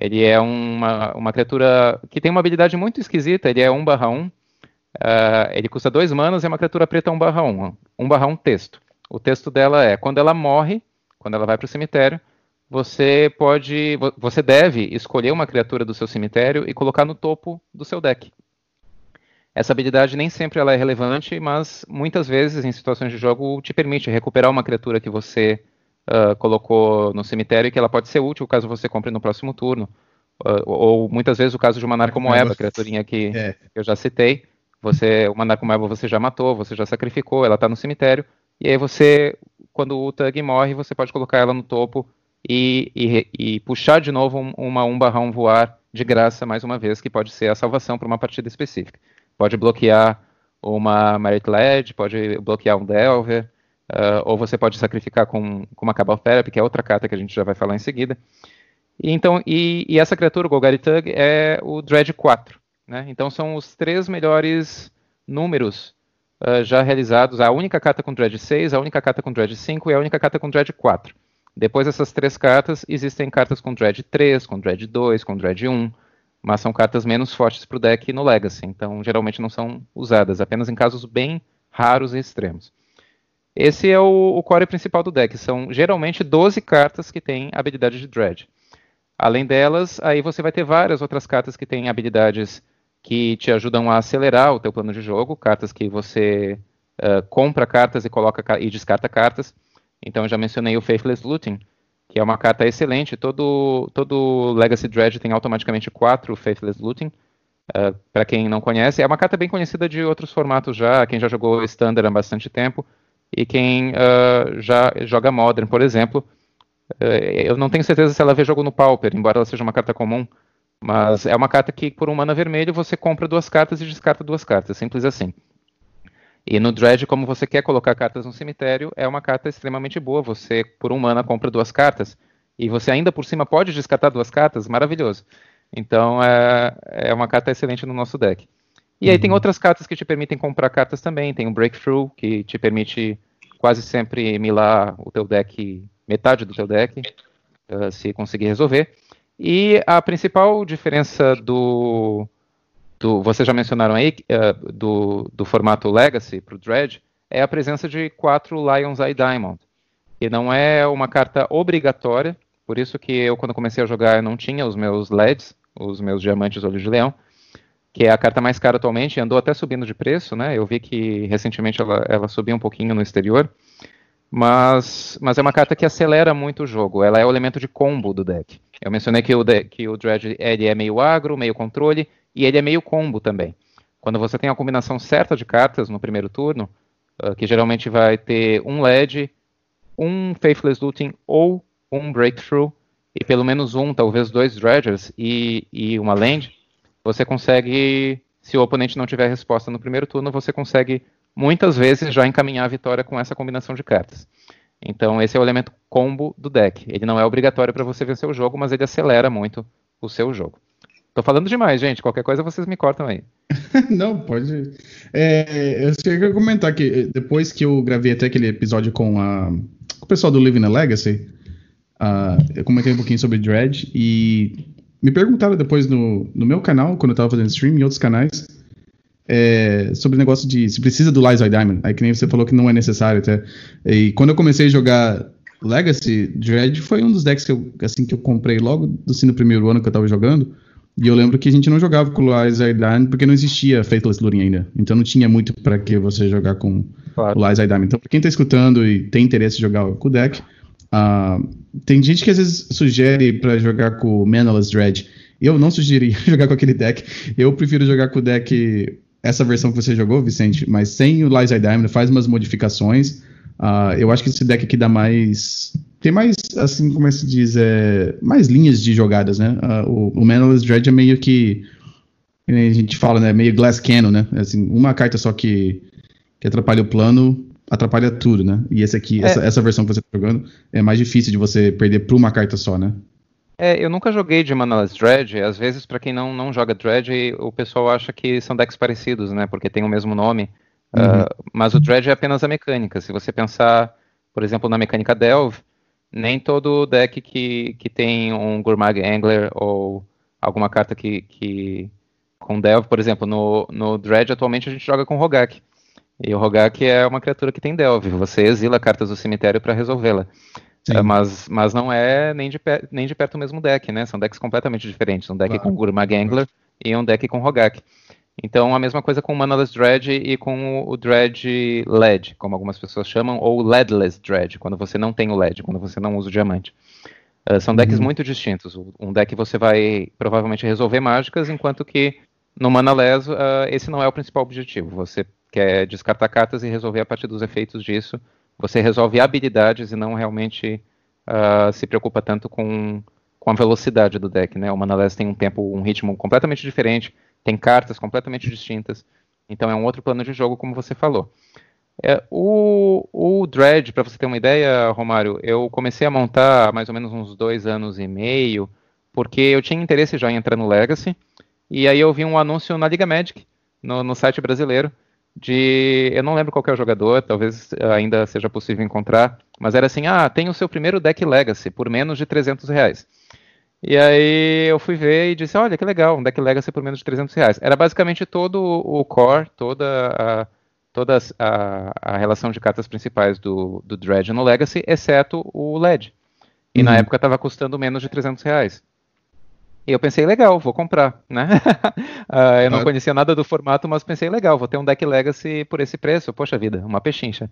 Ele é uma, uma criatura que tem uma habilidade muito esquisita, ele é 1 barra 1, uh, ele custa 2 manas e é uma criatura preta 1 barra 1, 1 barra 1 texto. O texto dela é: quando ela morre, quando ela vai para o cemitério, você pode, você deve escolher uma criatura do seu cemitério e colocar no topo do seu deck. Essa habilidade nem sempre ela é relevante, mas muitas vezes em situações de jogo te permite recuperar uma criatura que você uh, colocou no cemitério e que ela pode ser útil caso você compre no próximo turno. Uh, ou muitas vezes o caso de uma Narcomoeba, a criaturinha que, é. que eu já citei. Você, uma Narcomoeba você já matou, você já sacrificou, ela está no cemitério. E aí você, quando o Tug morre, você pode colocar ela no topo e, e, e puxar de novo uma 1 barra 1 voar de graça mais uma vez, que pode ser a salvação para uma partida específica. Pode bloquear uma Merit Led, pode bloquear um Delver, uh, ou você pode sacrificar com, com uma Cabal Therapy, que é outra carta que a gente já vai falar em seguida. E, então, e, e essa criatura, o Golgari Tug, é o Dread 4. Né? Então são os três melhores números uh, já realizados, a única carta com Dredge 6, a única carta com Dredge 5 e a única carta com Dredge 4. Depois dessas três cartas, existem cartas com Dredge 3, com Dredge 2, com Dredge 1, mas são cartas menos fortes para o deck no Legacy, então geralmente não são usadas, apenas em casos bem raros e extremos. Esse é o, o core principal do deck, são geralmente 12 cartas que têm habilidade de Dredge. Além delas, aí você vai ter várias outras cartas que têm habilidades que te ajudam a acelerar o teu plano de jogo, cartas que você uh, compra cartas e coloca e descarta cartas. Então eu já mencionei o Faithless Looting, que é uma carta excelente. Todo todo Legacy Dredge tem automaticamente quatro Faithless Looting. Uh, para quem não conhece, é uma carta bem conhecida de outros formatos já, quem já jogou Standard há bastante tempo e quem uh, já joga Modern, por exemplo. Uh, eu não tenho certeza se ela vê jogo no Pauper, embora ela seja uma carta comum, mas é uma carta que por um mana vermelho você compra duas cartas e descarta duas cartas, simples assim. E no Dredge, como você quer colocar cartas no cemitério, é uma carta extremamente boa. Você, por um mana, compra duas cartas. E você ainda por cima pode descartar duas cartas, maravilhoso. Então é, é uma carta excelente no nosso deck. E aí tem uhum. outras cartas que te permitem comprar cartas também. Tem o Breakthrough, que te permite quase sempre milar o teu deck, metade do teu deck, uh, se conseguir resolver. E a principal diferença do, do vocês já mencionaram aí, uh, do, do formato Legacy para o Dredge, é a presença de quatro Lion's Eye Diamond, que não é uma carta obrigatória, por isso que eu, quando comecei a jogar, não tinha os meus LEDs, os meus diamantes olho de leão, que é a carta mais cara atualmente, andou até subindo de preço, né? Eu vi que recentemente ela, ela subiu um pouquinho no exterior, mas, mas é uma carta que acelera muito o jogo. Ela é o elemento de combo do deck. Eu mencionei que o, de, que o Dredge ele é meio agro, meio controle, e ele é meio combo também. Quando você tem a combinação certa de cartas no primeiro turno, uh, que geralmente vai ter um LED, um Faithless Looting ou um Breakthrough, e pelo menos um, talvez dois Dredgers e, e uma Land, você consegue, se o oponente não tiver resposta no primeiro turno, você consegue muitas vezes já encaminhar a vitória com essa combinação de cartas. Então esse é o elemento combo do deck. Ele não é obrigatório para você vencer o jogo, mas ele acelera muito o seu jogo. Tô falando demais, gente. Qualquer coisa vocês me cortam aí. (laughs) não, pode. É, eu queria comentar que depois que eu gravei até aquele episódio com, a, com o pessoal do Living a Legacy, uh, eu comentei um pouquinho sobre Dread e me perguntaram depois no, no meu canal, quando eu tava fazendo stream, em outros canais, é, sobre o negócio de se precisa do Lies Diamond. Aí que nem você falou que não é necessário até. E quando eu comecei a jogar Legacy, Dread foi um dos decks que eu, assim, que eu comprei logo assim, no primeiro ano que eu tava jogando. E eu lembro que a gente não jogava com o Lies Diamond porque não existia Faithless Luring ainda. Então não tinha muito para que você jogar com claro. o Lies Diamond. Então, pra quem tá escutando e tem interesse em jogar com o deck, uh, tem gente que às vezes sugere para jogar com o Manaless Dread. Eu não sugeriria (laughs) jogar com aquele deck. Eu prefiro jogar com o deck essa versão que você jogou, Vicente, mas sem o Lies I Diamond, faz umas modificações. Uh, eu acho que esse deck aqui dá mais. Tem mais, assim, como é que se diz? É, mais linhas de jogadas, né? Uh, o, o Manaless Dread é meio que. A gente fala, né? Meio Glass Cannon, né? Assim, uma carta só que, que atrapalha o plano, atrapalha tudo, né? E esse aqui, é. essa, essa versão que você está jogando, é mais difícil de você perder por uma carta só, né? É, eu nunca joguei de Manaless Dread. Às vezes, para quem não, não joga Dread, o pessoal acha que são decks parecidos, né? Porque tem o mesmo nome. Uhum. Uh, mas o Dread é apenas a mecânica. Se você pensar, por exemplo, na mecânica Delve, nem todo deck que, que tem um Gourmag Angler ou alguma carta que, que com Delve, por exemplo, no, no Dread atualmente a gente joga com Rogak. E o Rogak é uma criatura que tem Delve. Você exila cartas do cemitério para resolvê-la. É, mas, mas não é nem de, nem de perto o mesmo deck, né? São decks completamente diferentes. Um deck claro. com Gurmag Angler e um deck com Rogak. Então, a mesma coisa com o Manaless Dredge e com o Dredge LED, como algumas pessoas chamam, ou LEDless Dredge, quando você não tem o LED, quando você não usa o diamante. Uh, são decks uhum. muito distintos. Um deck você vai provavelmente resolver mágicas, enquanto que no Manaless uh, esse não é o principal objetivo. Você quer descartar cartas e resolver a partir dos efeitos disso você resolve habilidades e não realmente uh, se preocupa tanto com, com a velocidade do deck, né? O Manaless tem um tempo, um ritmo completamente diferente, tem cartas completamente distintas, então é um outro plano de jogo, como você falou. É, o, o Dredge, para você ter uma ideia, Romário, eu comecei a montar há mais ou menos uns dois anos e meio, porque eu tinha interesse já em entrar no Legacy, e aí eu vi um anúncio na Liga Magic, no, no site brasileiro, de. Eu não lembro qual é o jogador, talvez ainda seja possível encontrar, mas era assim: ah, tem o seu primeiro deck Legacy por menos de 300 reais. E aí eu fui ver e disse: olha que legal, um deck Legacy por menos de 300 reais. Era basicamente todo o core, toda a, toda a, a relação de cartas principais do, do Dredge no Legacy, exceto o LED. E uhum. na época estava custando menos de 300 reais. E eu pensei, legal, vou comprar, né? uh, (laughs) eu não conhecia nada do formato, mas pensei, legal, vou ter um deck Legacy por esse preço. Poxa vida, uma pechincha.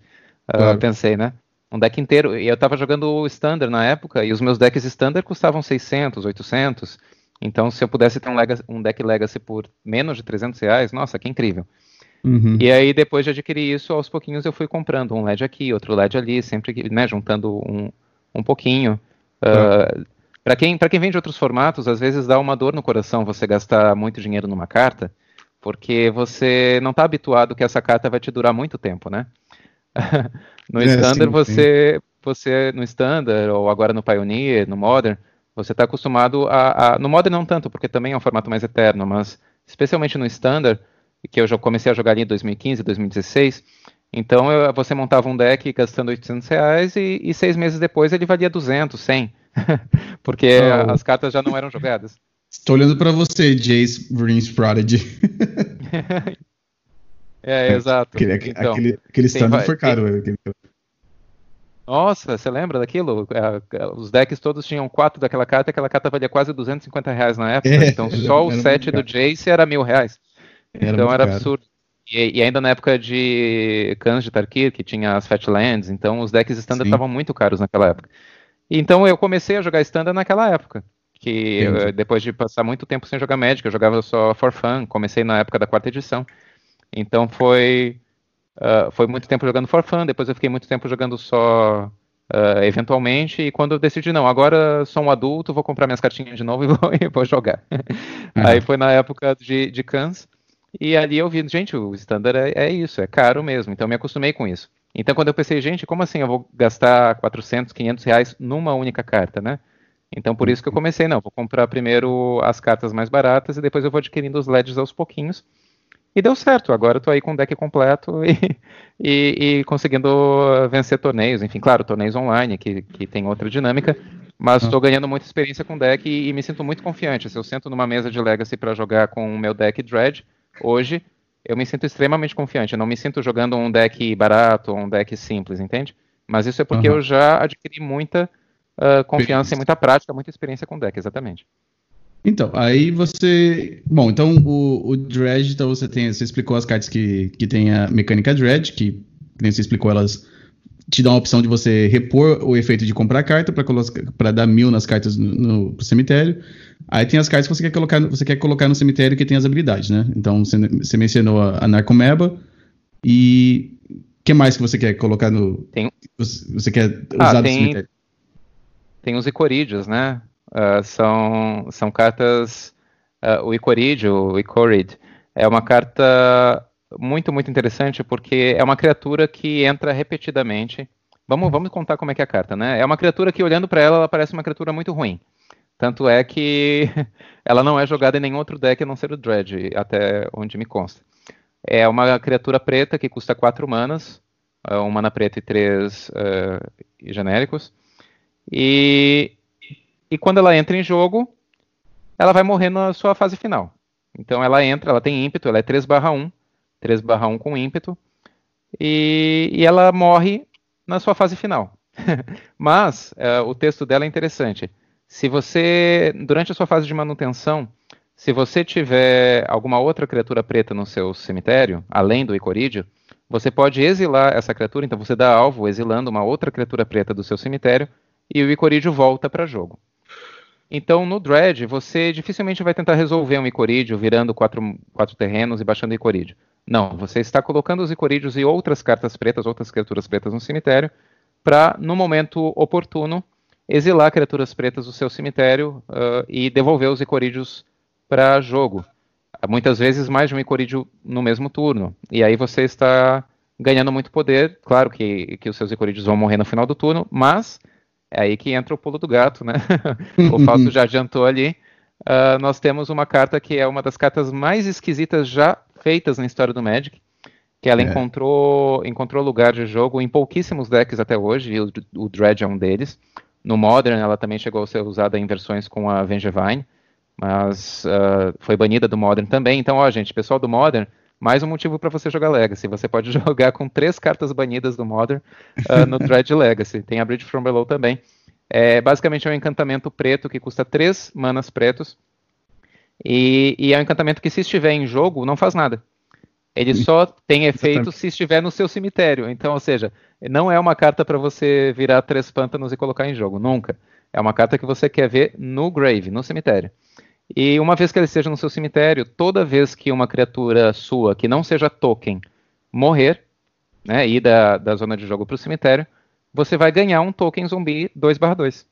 Uh, claro. Pensei, né? Um deck inteiro. E eu tava jogando o Standard na época, e os meus decks Standard custavam 600, 800. Então, se eu pudesse ter um, legacy, um deck Legacy por menos de 300 reais, nossa, que incrível. Uhum. E aí, depois de adquirir isso, aos pouquinhos eu fui comprando um LED aqui, outro LED ali, sempre né, juntando um, um pouquinho. Uh, para quem, quem vende outros formatos, às vezes dá uma dor no coração você gastar muito dinheiro numa carta, porque você não está habituado que essa carta vai te durar muito tempo, né? (laughs) no é, Standard, sim, você, sim. você, no Standard, ou agora no Pioneer, no Modern, você está acostumado a, a, No Modern não tanto, porque também é um formato mais eterno, mas especialmente no Standard, que eu já comecei a jogar ali em 2015, 2016, então eu, você montava um deck gastando 800 reais e, e seis meses depois ele valia 200, 100, (laughs) porque oh. as cartas já não eram jogadas. Estou olhando para você, Jace Green's Prodigy. (laughs) é, exato. Aquele, então, aquele, aquele stand foi caro. Tem... Nossa, você lembra daquilo? É, é, os decks todos tinham quatro daquela carta, aquela carta valia quase 250 reais na época. É, então (laughs) só o set do Jace era mil reais. Era então era caro. absurdo. E, e, ainda na época de Khans de Tarkir, que tinha as Fatlands, então os decks standard estavam muito caros naquela época. Então eu comecei a jogar standard naquela época que eu, depois de passar muito tempo sem jogar Magic, eu jogava só for fun, comecei na época da quarta edição. Então foi uh, foi muito tempo jogando for fun, depois eu fiquei muito tempo jogando só uh, eventualmente, e quando eu decidi, não, agora sou um adulto, vou comprar minhas cartinhas de novo (laughs) e vou, e vou jogar. Uhum. Aí foi na época de, de Cans, e ali eu vi, gente, o standard é, é isso, é caro mesmo, então me acostumei com isso. Então quando eu pensei, gente, como assim eu vou gastar 400, 500 reais numa única carta, né? Então, por isso que eu comecei, não, vou comprar primeiro as cartas mais baratas e depois eu vou adquirindo os LEDs aos pouquinhos. E deu certo, agora eu tô aí com o deck completo (laughs) e, e, e conseguindo vencer torneios. Enfim, claro, torneios online, que, que tem outra dinâmica, mas estou ganhando muita experiência com o deck e, e, me sinto muito confiante. Se eu sento numa mesa de Legacy para jogar com o meu deck Dread, hoje, eu me sinto extremamente confiante. Eu não me sinto jogando um deck barato ou um deck simples, entende? Mas isso é porque uhum. eu já adquiri muita uh, confiança e muita prática, muita experiência com deck, exatamente. Então, aí você. Bom, então o, o Dredge, então você tem. Você explicou as cartas que, que tem a mecânica Dredge, que, nem você explicou, elas te dão a opção de você repor o efeito de comprar carta para dar mil nas cartas no, no cemitério. Aí tem as cartas que você quer colocar, você quer colocar no cemitério que tem as habilidades, né? Então você, você mencionou a, a Narcomeba e o que mais que você quer colocar no. Tem... Você, você quer ah, usar tem... no cemitério? tem os icorídeos, né? Uh, são, são cartas. Uh, o icorídeo, o icorid, é uma carta muito, muito interessante porque é uma criatura que entra repetidamente. Vamos, vamos contar como é que é a carta, né? É uma criatura que, olhando para ela, ela parece uma criatura muito ruim. Tanto é que (laughs) ela não é jogada em nenhum outro deck a não ser o Dredge, até onde me consta. É uma criatura preta que custa 4 manas, uh, um mana preta e 3 uh, genéricos. E, e quando ela entra em jogo, ela vai morrer na sua fase final. Então ela entra, ela tem ímpeto, ela é 3 barra 1, 3 barra 1 com ímpeto, e, e ela morre na sua fase final. (laughs) Mas é, o texto dela é interessante. Se você, durante a sua fase de manutenção, se você tiver alguma outra criatura preta no seu cemitério, além do Icorídeo, você pode exilar essa criatura, então você dá alvo exilando uma outra criatura preta do seu cemitério, e o Icorídeo volta para jogo. Então, no Dredge, você dificilmente vai tentar resolver um Icorídeo virando quatro, quatro terrenos e baixando Icorídeo. Não, você está colocando os Icorídeos e outras cartas pretas, outras criaturas pretas no cemitério, para, no momento oportuno, exilar criaturas pretas do seu cemitério uh, e devolver os Icorídeos para jogo. Muitas vezes mais de um Icorídeo no mesmo turno. E aí você está ganhando muito poder. Claro que, que os seus Icorídeos vão morrer no final do turno, mas é aí que entra o pulo do gato, né? (laughs) o Fausto (laughs) já adiantou ali. Uh, nós temos uma carta que é uma das cartas mais esquisitas já feitas na história do Magic, que ela é. encontrou, encontrou lugar de jogo em pouquíssimos decks até hoje, e o, o Dredge é um deles. No Modern, ela também chegou a ser usada em versões com a Vengevine, mas uh, foi banida do Modern também. Então, ó, gente, pessoal do Modern, mais um motivo para você jogar Legacy. Você pode (laughs) jogar com três cartas banidas do Modern uh, no Dread Legacy. Tem a Bridge from Below também. É, basicamente é um encantamento preto que custa três manas pretos. E, e, é um encantamento que, se estiver em jogo, não faz nada. Ele só tem efeito se estiver no seu cemitério. Então, ou seja, não é uma carta para você virar três pântanos e colocar em jogo. Nunca. É uma carta que você quer ver no grave, no cemitério. E uma vez que ele esteja no seu cemitério, toda vez que uma criatura sua, que não seja token, morrer, né, ir da, da zona de jogo para o cemitério, você vai ganhar um token zumbi 2/2.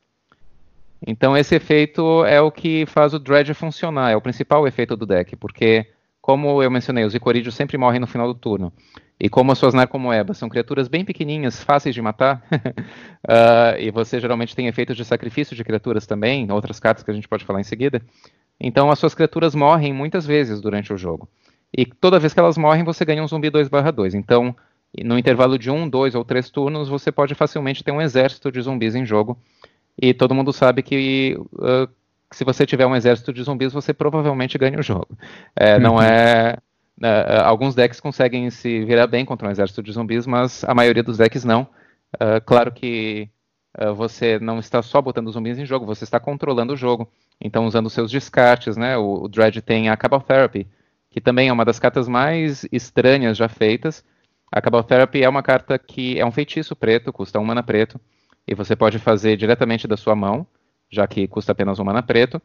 Então esse efeito é o que faz o Dredge funcionar, é o principal efeito do deck, porque como eu mencionei, os Icorídeos sempre morrem no final do turno. E como as suas Narcomoebas são criaturas bem pequenininhas, fáceis de matar, uh, (laughs) e você geralmente tem efeitos de sacrifício de criaturas também, outras cartas que a gente pode falar em seguida, então as suas criaturas morrem muitas vezes durante o jogo. E toda vez que elas morrem, você ganha um zumbi 2/2. Então, no intervalo de um, dois ou três turnos, você pode facilmente ter um exército de zumbis em jogo. E todo mundo sabe que uh, se você tiver um exército de zumbis, você provavelmente ganha o jogo. É, uhum. Não é. Uh, alguns decks conseguem se virar bem contra um exército de zumbis, mas a maioria dos decks não. Uh, claro que uh, você não está só botando zumbis em jogo, você está controlando o jogo. Então, usando seus descartes, né? O, o Dredge tem a Cabal Therapy, que também é uma das cartas mais estranhas já feitas. A Cabal Therapy é uma carta que é um feitiço preto, custa um mana preto, e você pode fazer diretamente da sua mão já que custa apenas um mana preto.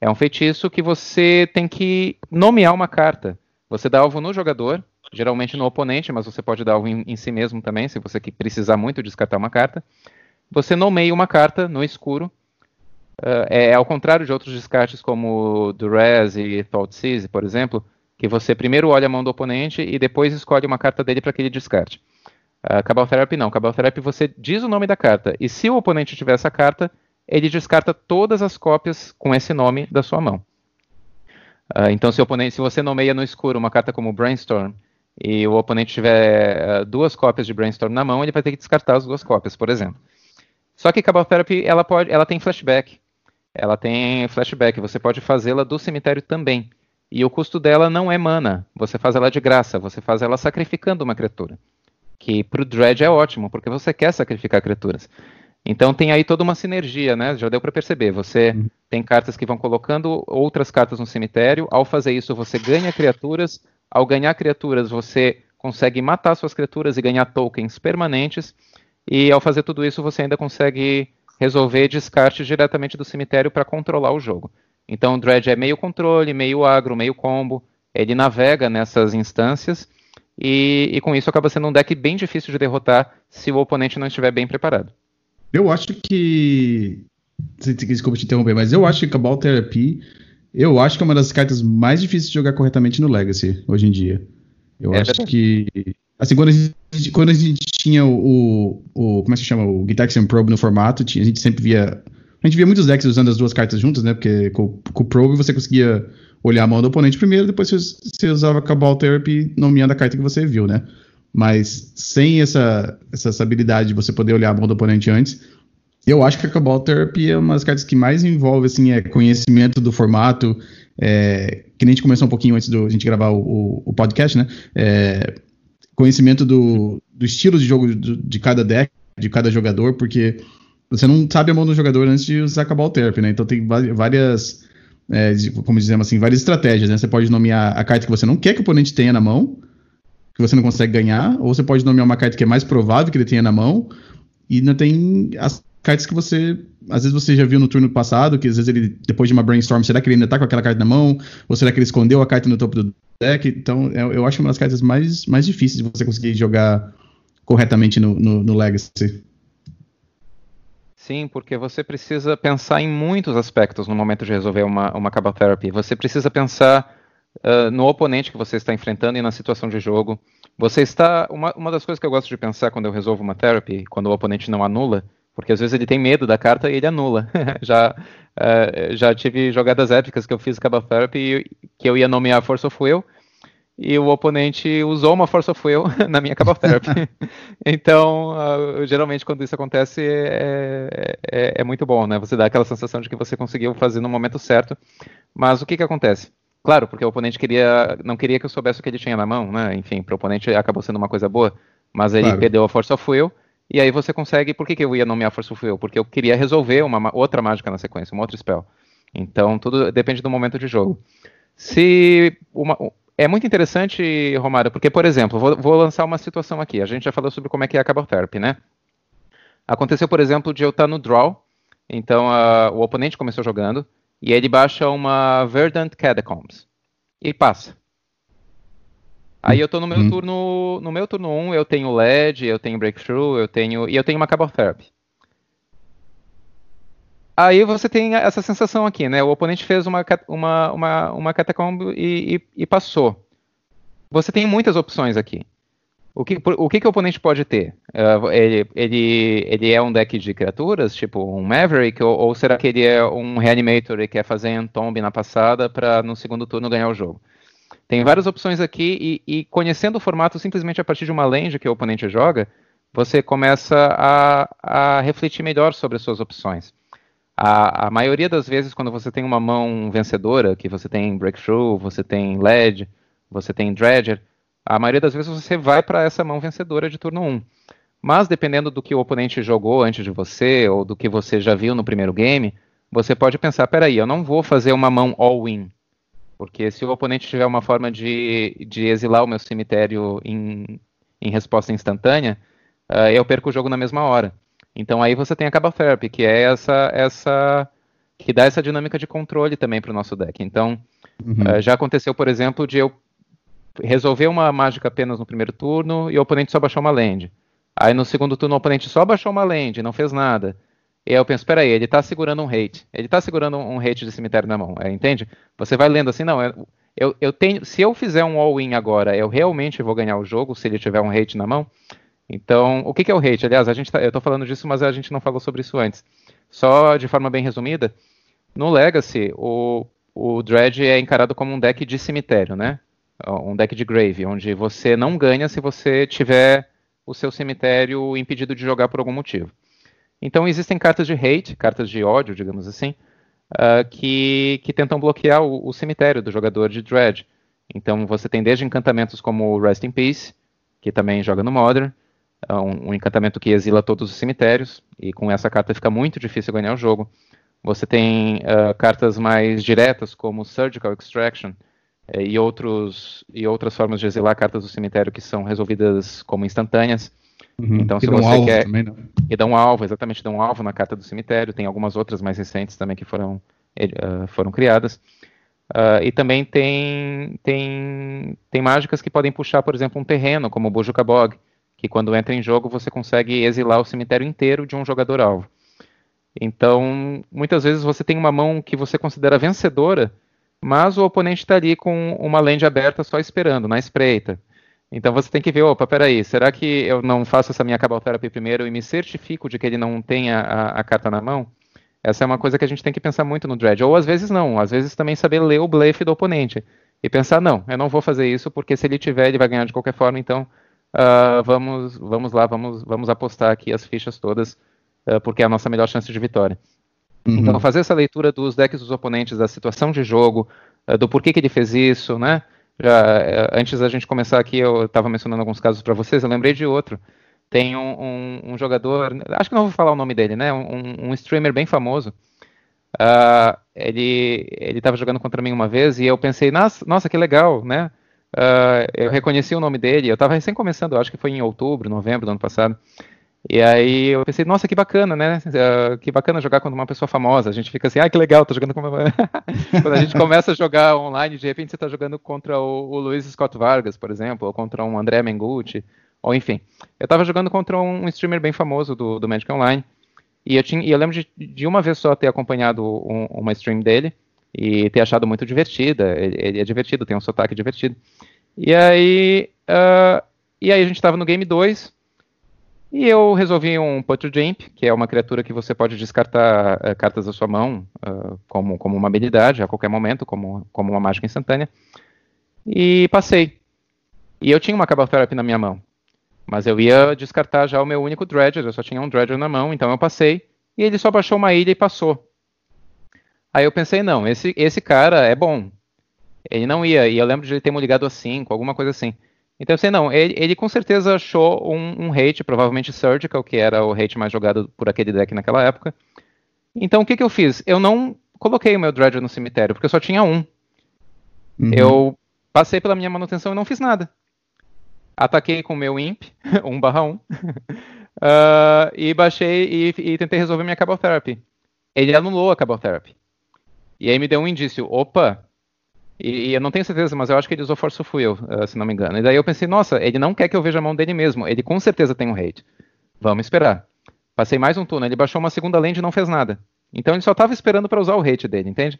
É um feitiço que você tem que nomear uma carta. Você dá alvo no jogador, geralmente no oponente, mas você pode dar alvo em, em si mesmo também, se você precisar muito descartar uma carta. Você nomeia uma carta no escuro. Uh, é ao contrário de outros descartes como Durez e Thoughtseize, por exemplo, que você primeiro olha a mão do oponente e depois escolhe uma carta dele para que ele descarte. Uh, Cabal Therapy não. Cabal Therapy você diz o nome da carta. E se o oponente tiver essa carta, ele descarta todas as cópias com esse nome da sua mão. Uh, então, se, oponente, se, você nomeia no escuro uma carta como Brainstorm e o oponente tiver uh, duas cópias de Brainstorm na mão, ele vai ter que descartar as duas cópias, por exemplo. Só que Cabal Therapy ela, pode, ela tem flashback. Ela tem flashback, você pode fazê-la do cemitério também. E o custo dela não é mana, você faz ela de graça, você faz ela sacrificando uma criatura. Que para o Dredge é ótimo, porque você quer sacrificar criaturas. Então tem aí toda uma sinergia, né? Já deu para perceber. Você uhum. tem cartas que vão colocando outras cartas no cemitério. Ao fazer isso, você ganha criaturas. Ao ganhar criaturas, você consegue matar suas criaturas e ganhar tokens permanentes. E ao fazer tudo isso, você ainda consegue resolver descarte diretamente do cemitério para controlar o jogo. Então o Dredge é meio controle, meio agro, meio combo. Ele navega nessas instâncias. E, e com isso acaba sendo um deck bem difícil de derrotar se o oponente não estiver bem preparado. Eu acho que. Desculpa te interromper, mas eu acho que Cabal Therapy. Eu acho que é uma das cartas mais difíceis de jogar corretamente no Legacy, hoje em dia. Eu é acho verdade. que. Assim, quando a gente, quando a gente tinha o, o. Como é que se chama? O Gitaxian Probe no formato, a gente sempre via. A gente via muitos decks usando as duas cartas juntas, né? Porque com, com o Probe você conseguia olhar a mão do oponente primeiro, depois você, você usava Cabal Therapy nomeando a carta que você viu, né? Mas sem essa, essa habilidade de você poder olhar a mão do oponente antes, eu acho que a Cabal Therapy é uma das cartas que mais envolve assim, é conhecimento do formato, é, que nem a gente começou um pouquinho antes de a gente gravar o, o podcast, né? É, conhecimento do, do, estilo de jogo de, de, cada deck, de cada jogador, porque você não sabe a mão do jogador antes de usar a Cabal Therapy, né? Então tem várias, é, como dizemos assim, várias estratégias, né? Você pode nomear a carta que você não quer que o oponente tenha na mão, que você não consegue ganhar, ou você pode nomear uma carta que é mais provável que ele tenha na mão, e não tem as cartas que você. Às vezes você já viu no turno passado, que às vezes ele, depois de uma brainstorm, será que ele ainda tá com aquela carta na mão? Ou será que ele escondeu a carta no topo do deck? Então, eu, eu acho uma das cartas mais, mais difíceis de você conseguir jogar corretamente no, no, no Legacy. Sim, porque você precisa pensar em muitos aspectos no momento de resolver uma, uma Cabal Therapy. Você precisa pensar uh, no oponente que você está enfrentando e na situação de jogo. Você está. Uma, uma das coisas que eu gosto de pensar quando eu resolvo uma therapy, quando o oponente não anula, porque às vezes ele tem medo da carta e ele anula. (laughs) já, uh, já tive jogadas épicas que eu fiz Cabal Therapy que eu ia nomear Force of Will e o oponente usou uma Force of Will na minha Cabal Therapy. (laughs) então, uh, geralmente quando isso acontece é, é, é, muito bom, né? Você dá aquela sensação de que você conseguiu fazer no momento certo. Mas o que que acontece? Claro, porque o oponente queria, não queria que eu soubesse o que ele tinha na mão, né? Enfim, para o oponente acabou sendo uma coisa boa, mas ele claro. perdeu a Force of Will, e aí você consegue. Por que, que eu ia nomear Force of Will? Porque eu queria resolver uma outra mágica na sequência, uma outra spell. Então, tudo depende do momento de jogo. Se uma, é muito interessante, Romário, porque, por exemplo, vou, vou, lançar uma situação aqui. A gente já falou sobre como é que é a Cabal Therapy, né? Aconteceu, por exemplo, de eu estar no draw, então o oponente começou jogando, e ele baixa uma Verdant Catacombs e passa. Aí eu tô no meu uhum. turno, no meu turno 1, eu tenho LED, eu tenho Breakthrough, eu tenho e eu tenho uma Cabo Therapy. Aí você tem essa sensação aqui, né? O oponente fez uma, uma, uma, uma catacomb e, e, e passou. Você tem muitas opções aqui. O que, o que, que o oponente pode ter? Uh, ele, ele, ele é um deck de criaturas, tipo um Maverick, ou, ou será que ele é um Reanimator e quer fazer um Tomb na passada para no segundo turno ganhar o jogo? Tem várias opções aqui e, e, conhecendo o formato simplesmente a partir de uma land que o oponente joga, você começa a, a refletir melhor sobre as suas opções. A, a, maioria das vezes, quando você tem uma mão vencedora, que você tem Breakthrough, você tem LED, você tem Dredger, a maioria das vezes você vai para essa mão vencedora de turno 1. Mas dependendo do que o oponente jogou antes de você, ou do que você já viu no primeiro game, você pode pensar, peraí, eu não vou fazer uma mão all-in. Porque se o oponente tiver uma forma de, de exilar o meu cemitério em, em resposta instantânea, uh, eu perco o jogo na mesma hora. Então aí você tem a Cabal Therapy, que é essa, essa que dá essa dinâmica de controle também para o nosso deck. Então, uhum. uh, já aconteceu, por exemplo, de eu resolver uma mágica apenas no primeiro turno e o oponente só baixou uma land. Aí no segundo turno o oponente só baixou uma land, não fez nada. E aí eu penso, peraí, ele está segurando um hate. Ele está segurando um hate de cemitério na mão, é, entende? Você vai lendo assim, não, eu, eu tenho, se eu fizer um all-in agora, eu realmente vou ganhar o jogo se ele tiver um hate na mão. Então, o que, é o hate? Aliás, a gente tá, eu estou falando disso, mas a gente não falou sobre isso antes. Só de forma bem resumida, no Legacy, o, o Dredge é encarado como um deck de cemitério, né? um deck de grave, onde você não ganha se você tiver o seu cemitério impedido de jogar por algum motivo. Então existem cartas de hate, cartas de ódio, digamos assim, uh, que, que tentam bloquear o, o, cemitério do jogador de Dread. Então você tem desde encantamentos como Rest in Peace, que também joga no Modern, um, um, encantamento que exila todos os cemitérios, e com essa carta fica muito difícil ganhar o jogo. Você tem uh, cartas mais diretas como Surgical Extraction, é, e, outros, e outras formas de exilar cartas do cemitério que são resolvidas como instantâneas. Uhum. Então, se você um quer. Também, E dão um alvo, exatamente, dão um alvo na carta do cemitério. Tem algumas outras mais recentes também que foram, uh, foram criadas. Uh, e também tem, tem, tem mágicas que podem puxar, por exemplo, um terreno, como o Bojuka Bog, que quando entra em jogo você consegue exilar o cemitério inteiro de um jogador alvo. Então, muitas vezes você tem uma mão que você considera vencedora, mas o oponente está ali com uma lente aberta só esperando, na espreita. Então você tem que ver, opa, peraí, será que eu não faço essa minha Cabal Therapy primeiro e me certifico de que ele não tenha a, a, carta na mão? Essa é uma coisa que a gente tem que pensar muito no Dredge. Ou às vezes não, às vezes também saber ler o blefe do oponente. E pensar, não, eu não vou fazer isso porque se ele tiver, ele vai ganhar de qualquer forma, então uh, vamos, vamos lá, vamos, vamos apostar aqui as fichas todas, uh, porque é a nossa melhor chance de vitória. Uhum. Então, fazer essa leitura dos decks dos oponentes, da situação de jogo, uh, do porquê que ele fez isso, né? Já, uh, antes da gente começar aqui, eu estava mencionando alguns casos para vocês, eu lembrei de outro. Tem um, um, um, jogador, acho que não vou falar o nome dele, né? Um, um streamer bem famoso. Ele estava jogando contra mim uma vez e eu pensei, nossa, nossa que legal, né? Eu reconheci o nome dele, eu estava recém começando, acho que foi em outubro, novembro do ano passado. E aí eu pensei, nossa, que bacana, né? Uh, que bacana jogar contra uma pessoa famosa. A gente fica assim, ah, que legal, tô jogando com uma... (laughs) Quando a gente começa a jogar online, de repente você tá jogando contra o, o Luiz Scott Vargas, por exemplo, ou contra um André Mengucci, ou enfim. Eu tava jogando contra um, streamer bem famoso do, do Magic Online, e eu, tinha, e eu lembro de, de uma vez só ter acompanhado um, uma stream dele, e ter achado muito divertida. Ele, é divertido, tem um sotaque divertido. E aí, uh, e aí a gente tava no game 2, e eu resolvi um Put Jump, que é uma criatura que você pode descartar uh, cartas da sua mão uh, como, como uma habilidade a qualquer momento, como, como uma mágica instantânea. E passei. E eu tinha uma Cabal Therapy na minha mão. Mas eu ia descartar já o meu único Dredger, eu só tinha um Dredger na mão, então eu passei. E ele só baixou uma ilha e passou. Aí eu pensei, não, esse, esse cara é bom. Ele não ia, e eu lembro de ele ter me ligado a 5, alguma coisa assim. Então, assim, não, ele, ele com certeza achou um, um, hate, provavelmente Surgical, que era o hate mais jogado por aquele deck naquela época. Então, o que, que eu fiz? Eu não coloquei o meu Dredger no cemitério, porque eu só tinha um. Uhum. Eu passei pela minha manutenção e não fiz nada. Ataquei com o meu Imp, 1 (laughs) barra 1, uh, (laughs) e baixei e, e, tentei resolver minha Cabal Therapy. Ele anulou a Cabal Therapy. E aí me deu um indício, opa, e, e, eu não tenho certeza, mas eu acho que ele usou Force of Will, uh, se não me engano. E daí eu pensei, nossa, ele não quer que eu veja a mão dele mesmo, ele com certeza tem um hate. Vamos esperar. Passei mais um turno, ele baixou uma segunda land e não fez nada. Então ele só estava esperando para usar o hate dele, entende?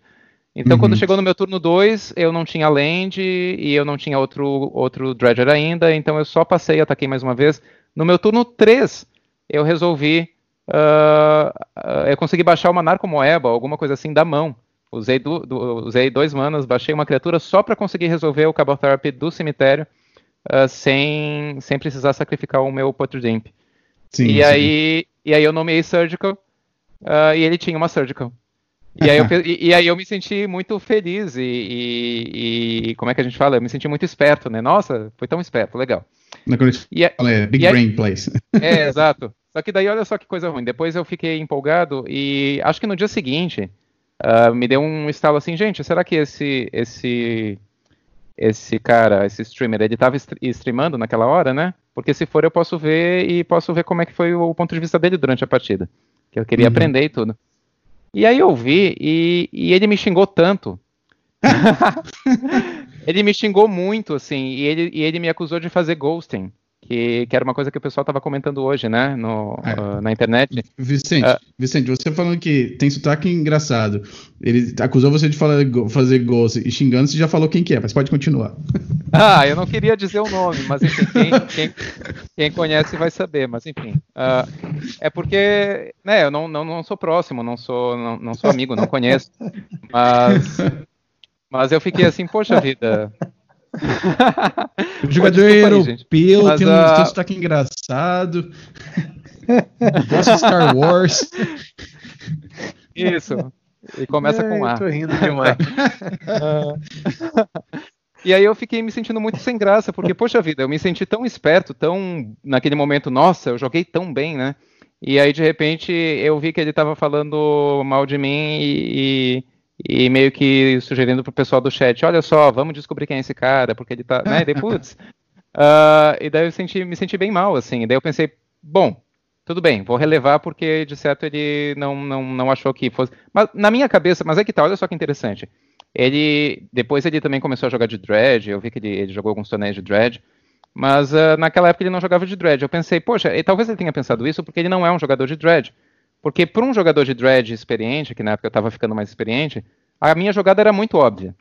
Então, uhum. quando chegou no meu turno 2, eu não tinha land e eu não tinha outro, outro Dredger ainda, então eu só passei e ataquei mais uma vez. No meu turno 3, eu resolvi. Uh, eu consegui baixar uma Narcomoeba, alguma coisa assim, da mão. Usei, do, do, usei dois manas, baixei uma criatura só para conseguir resolver o Cabal Therapy do cemitério, uh, sem, sem precisar sacrificar o meu Poterdimp. Sim, e, sim. Aí, e aí eu nomeei Surgical, e ele tinha uma Surgical. E aí, eu, (laughs) e, e, aí eu me senti muito feliz e, e, e, como é que a gente fala? Eu me senti muito esperto, né? Nossa, foi tão esperto, legal. E é, é Big Brain aí, Place. (laughs) É, exato. Só que daí olha só que coisa ruim. Depois eu fiquei empolgado e acho que no dia seguinte uh, me deu um estalo assim, gente, será que esse esse esse cara, esse streamer, ele estava streamando naquela hora, né? Porque se for eu posso ver e posso ver como é que foi o ponto de vista dele durante a partida. Que eu queria uhum. aprender e tudo. E aí eu vi e, e ele me xingou tanto. (laughs) ele me xingou muito, assim, e ele, e ele me acusou de fazer ghosting que, que era uma coisa que o pessoal estava comentando hoje, né, no, é. uh, na internet. Vicente, uh, Vicente, você falando que tem sotaque engraçado, ele acusou você de falar, fazer ghost e xingando, você já falou quem que é, mas pode continuar. (laughs) Ah, eu não queria dizer o nome, mas enfim, quem, quem, quem conhece vai saber, mas enfim. Uh, é porque, né, eu não, não, não sou próximo, não sou, não, não sou amigo, não conheço, mas, mas eu fiquei assim, poxa vida, (laughs) jogador é europeu, Mas, tem um, uh... um sotaque engraçado. Gosta de Star Wars. Isso. E começa com A. Tô rindo demais. (laughs) E aí eu fiquei me sentindo muito sem graça, porque, poxa vida, eu me senti tão esperto, tão. Naquele momento, nossa, eu joguei tão bem, né? E aí, de repente, eu vi que ele estava falando mal de mim e, e meio que sugerindo pro pessoal do chat, olha só, vamos descobrir quem é esse cara, porque ele tá, né, e daí, putz, uh, (laughs) e daí eu senti, me senti bem mal, assim, e daí eu pensei, bom, tudo bem, vou relevar porque de certo ele não, não, não achou que fosse, mas na minha cabeça, mas é que tá, olha só que interessante, ele, depois ele também começou a jogar de Dredge, eu vi que ele, ele jogou alguns torneios de Dredge, mas uh, naquela época ele não jogava de Dredge, eu pensei, poxa, e talvez ele tenha pensado isso porque ele não é um jogador de Dredge, porque para um jogador de dredge experiente, que na época eu estava ficando mais experiente, a minha jogada era muito óbvia.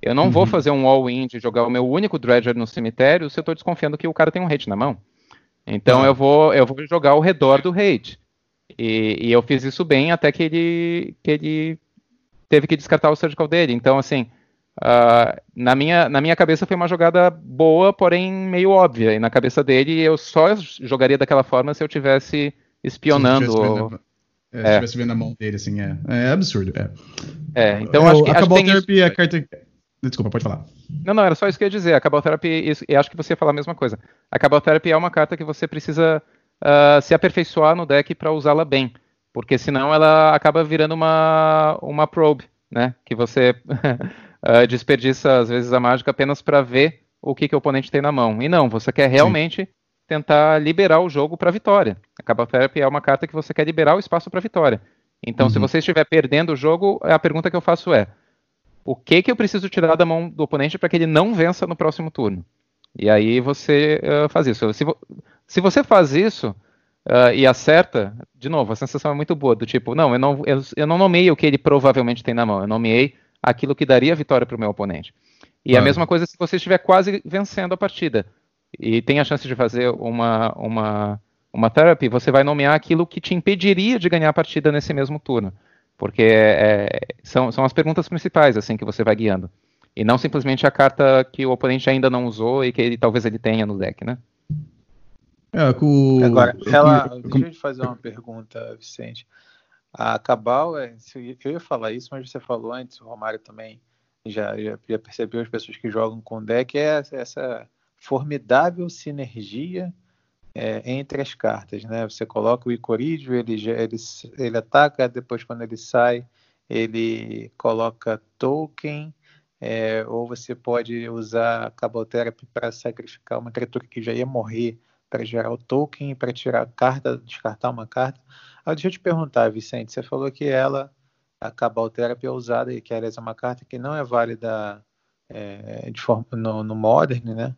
Eu não uhum. vou fazer um all-in de jogar o meu único dredger no cemitério se eu estou desconfiando que o cara tem um hate na mão. Então uhum. eu, vou, eu vou jogar ao redor do hate. E, e, eu fiz isso bem até que ele, que ele teve que descartar o surgical dele. Então, assim, uh, na, minha, na minha cabeça foi uma jogada boa, porém meio óbvia. E na cabeça dele eu só jogaria daquela forma se eu tivesse espionando. É, se é. estivesse vendo a mão dele, assim, é, é absurdo. É, é então acho que. A terapia, a carta. Desculpa, pode falar. Não, não, era só isso que eu ia dizer. A Cabal Therapy, e acho que você ia falar a mesma coisa. A Cabal Therapy é uma carta que você precisa uh, se aperfeiçoar no deck para usá-la bem. Porque senão ela acaba virando uma, uma probe, né? Que você uh, (laughs) desperdiça, às vezes, a mágica apenas para ver o que, que o oponente tem na mão. E não, você quer realmente Sim tentar liberar o jogo para vitória. A Cabal Therapy é uma carta que você quer liberar o espaço para vitória. Então, uhum. se você estiver perdendo o jogo, a pergunta que eu faço é: o que que eu preciso tirar da mão do oponente para que ele não vença no próximo turno? E aí você uh, faz isso. Se, vo se, você faz isso uh, e acerta, de novo, a sensação é muito boa, do tipo, não, eu não, eu, eu não nomeei o que ele provavelmente tem na mão, eu nomeei aquilo que daria vitória para o meu oponente. E a mesma coisa se você estiver quase vencendo a partida e tem a chance de fazer uma, uma, uma therapy, você vai nomear aquilo que te impediria de ganhar a partida nesse mesmo turno. Porque é, são, são as perguntas principais assim que você vai guiando. E não simplesmente a carta que o oponente ainda não usou e que ele, talvez ele tenha no deck, né? É, com... Agora, ela, deixa eu te fazer uma pergunta, Vicente. A Cabal, é, eu ia falar isso, mas você falou antes, o Romário também já, já, já percebeu as pessoas que jogam com deck, é essa formidável sinergia é, entre as cartas, né? Você coloca o Icorídeo, ele, ele, ele ataca, depois quando ele sai, ele coloca token, é, ou você pode usar Cabal Therapy para sacrificar uma criatura que já ia morrer para gerar o token, para tirar a carta, descartar uma carta. Ah, deixa eu te perguntar, Vicente, você falou que ela a Cabal Therapy é usada, e que aliás é uma carta que não é válida é, de forma, no, no Modern, né?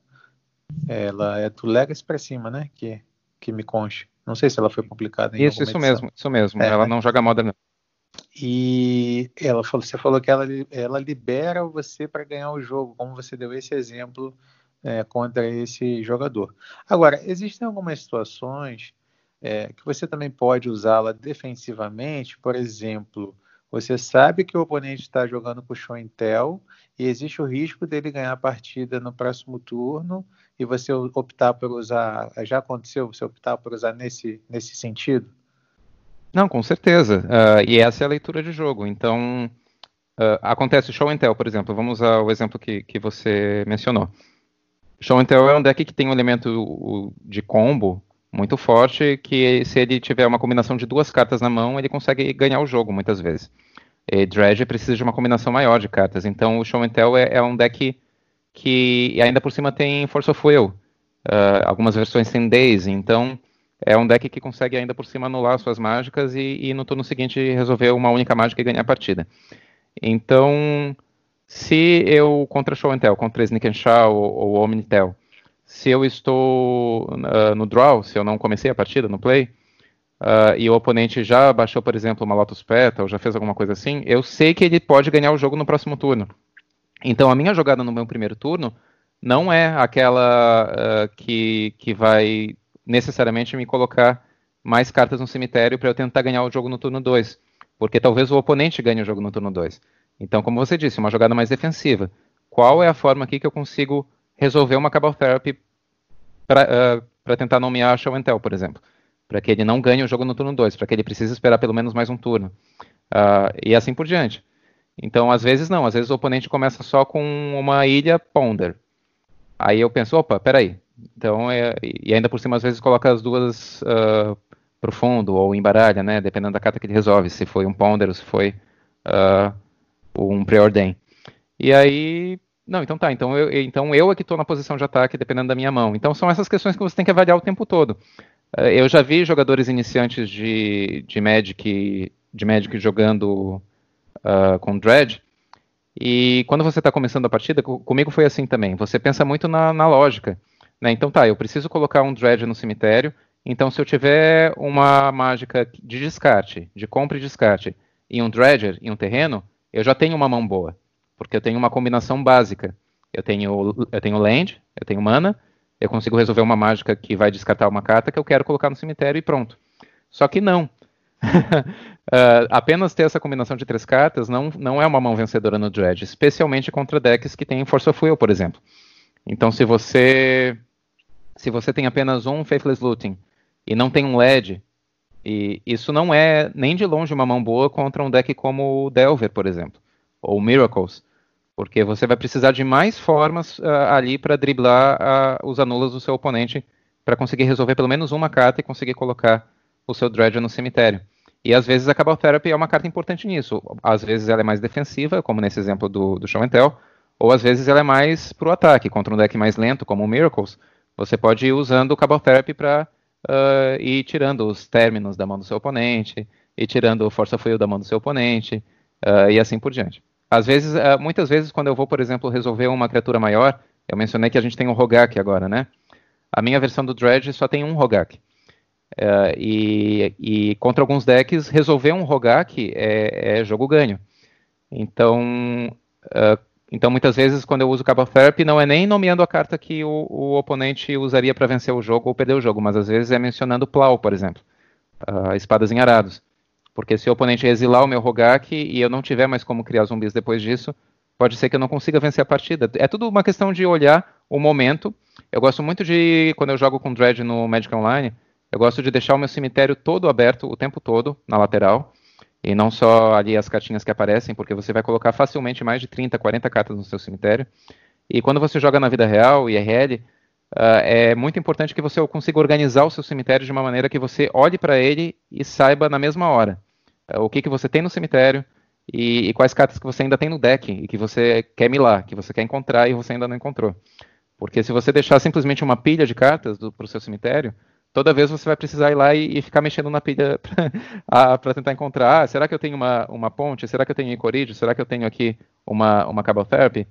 Ela é do Legacy para cima, né? Que, que me conste. Não sei se ela foi publicada em Isso, isso edição. mesmo, isso mesmo. É, ela né? não joga Modern. E ela falou, você falou que ela, ela libera você para ganhar o jogo, como você deu esse exemplo é, contra esse jogador. Agora, existem algumas situações é, que você também pode usá-la defensivamente, por exemplo, você sabe que o oponente está jogando com o show Intel e existe o risco dele ganhar a partida no próximo turno e você optar por usar, já aconteceu você optar por usar nesse, nesse sentido? Não, com certeza. Uh, e essa é a leitura de jogo. Então, uh, acontece o Show and Tell, por exemplo. Vamos ao exemplo que, que você mencionou. Show and Tell é um deck que tem um elemento de combo muito forte, que se ele tiver uma combinação de duas cartas na mão, ele consegue ganhar o jogo muitas vezes. E Dredge precisa de uma combinação maior de cartas. Então, o Show and Tell é, é um deck que ainda por cima tem Force of Will. Uh, algumas versões têm Daisy, então é um deck que consegue ainda por cima anular suas mágicas e, e no turno seguinte resolver uma única mágica e ganhar a partida. Então, se eu contra Show and Tell, contra Sneak and Shaw ou, ou Omnitel, se eu estou uh, no draw, se eu não comecei a partida no play, uh, e o oponente já baixou, por exemplo, uma Lotus Petal, já fez alguma coisa assim, eu sei que ele pode ganhar o jogo no próximo turno. Então a minha jogada no meu primeiro turno não é aquela uh, que, que vai necessariamente me colocar mais cartas no cemitério para eu tentar ganhar o jogo no turno 2. Porque talvez o oponente ganhe o jogo no turno 2. Então, como você disse, uma jogada mais defensiva. Qual é a forma aqui que eu consigo resolver uma Cabal Therapy para uh, tentar nomear Show and Tell, por exemplo? Para que ele não ganhe o jogo no turno 2, para que ele precise esperar pelo menos mais um turno. Uh, e assim por diante. Então, às vezes não, às vezes o oponente começa só com uma ilha Ponder. Aí eu penso, opa, peraí. Então, é, e ainda por cima, às vezes coloca as duas uh, pro fundo ou embaralha, né? Dependendo da carta que ele resolve, se foi um Ponder ou se foi uh, um Preordain. E aí, não, então tá, então eu, então eu é que estou na posição de ataque, dependendo da minha mão. Então são essas questões que você tem que avaliar o tempo todo. Uh, eu já vi jogadores iniciantes de, de Magic, de Magic jogando uh, com Dread. E quando você está começando a partida, comigo foi assim também. Você pensa muito na, na lógica. Né? Então tá, eu preciso colocar um Dread no cemitério. Então se eu tiver uma mágica de descarte, de compra e descarte, e um Dredger e um terreno, eu já tenho uma mão boa. Porque eu tenho uma combinação básica. Eu tenho, eu tenho land, eu tenho mana, eu consigo resolver uma mágica que vai descartar uma carta que eu quero colocar no cemitério e pronto. Só que não. (laughs) uh, apenas ter essa combinação de três cartas não, não é uma mão vencedora no Dredge, especialmente contra decks que têm Force of Will, por exemplo. Então, se você se você tem apenas um Faithless Looting e não tem um LED, e isso não é nem de longe uma mão boa contra um deck como o Delver, por exemplo, ou Miracles, porque você vai precisar de mais formas uh, ali para driblar uh, os anulas do seu oponente para conseguir resolver pelo menos uma carta e conseguir colocar o seu Dredger no cemitério. E às vezes a Cabal Therapy é uma carta importante nisso. Às vezes ela é mais defensiva, como nesse exemplo do, do Show and Tell, ou às vezes ela é mais pro ataque, contra um deck mais lento, como o Miracles. Você pode ir usando o Cabal Therapy para uh, ah, ir tirando os términos da mão do seu oponente, e tirando o Força Fuel da mão do seu oponente, uh, e assim por diante. Às vezes, uh, muitas vezes, quando eu vou, por exemplo, resolver uma criatura maior, eu mencionei que a gente tem um Rogak agora, né? A minha versão do Dredge só tem um Rogak. Uh, e, e, contra alguns decks, resolver um Rogak é, é jogo ganho. Então, uh, então, muitas vezes, quando eu uso Cabal Therapy, não é nem nomeando a carta que o, o oponente usaria para vencer o jogo ou perder o jogo, mas às vezes é mencionando Plow, por exemplo, uh, espadas em arados. Porque se o oponente exilar o meu Rogak e eu não tiver mais como criar zumbis depois disso, pode ser que eu não consiga vencer a partida. É tudo uma questão de olhar o momento. Eu gosto muito de, quando eu jogo com Dredge no Magic Online, eu gosto de deixar o meu cemitério todo aberto o tempo todo, na lateral, e não só ali as cartinhas que aparecem, porque você vai colocar facilmente mais de 30, 40 cartas no seu cemitério. E quando você joga na vida real, IRL, uh, ah, é muito importante que você consiga organizar o seu cemitério de uma maneira que você olhe para ele e saiba na mesma hora uh, o que, que você tem no cemitério e, e, quais cartas que você ainda tem no deck e que você quer milar, que você quer encontrar e você ainda não encontrou. Porque se você deixar simplesmente uma pilha de cartas para o seu cemitério, toda vez você vai precisar ir lá e, e ficar mexendo na pilha (laughs) para tentar encontrar, ah, será que eu tenho uma, uma ponte? Será que eu tenho Encourage? Será que eu tenho aqui uma, uma Cable Therapy?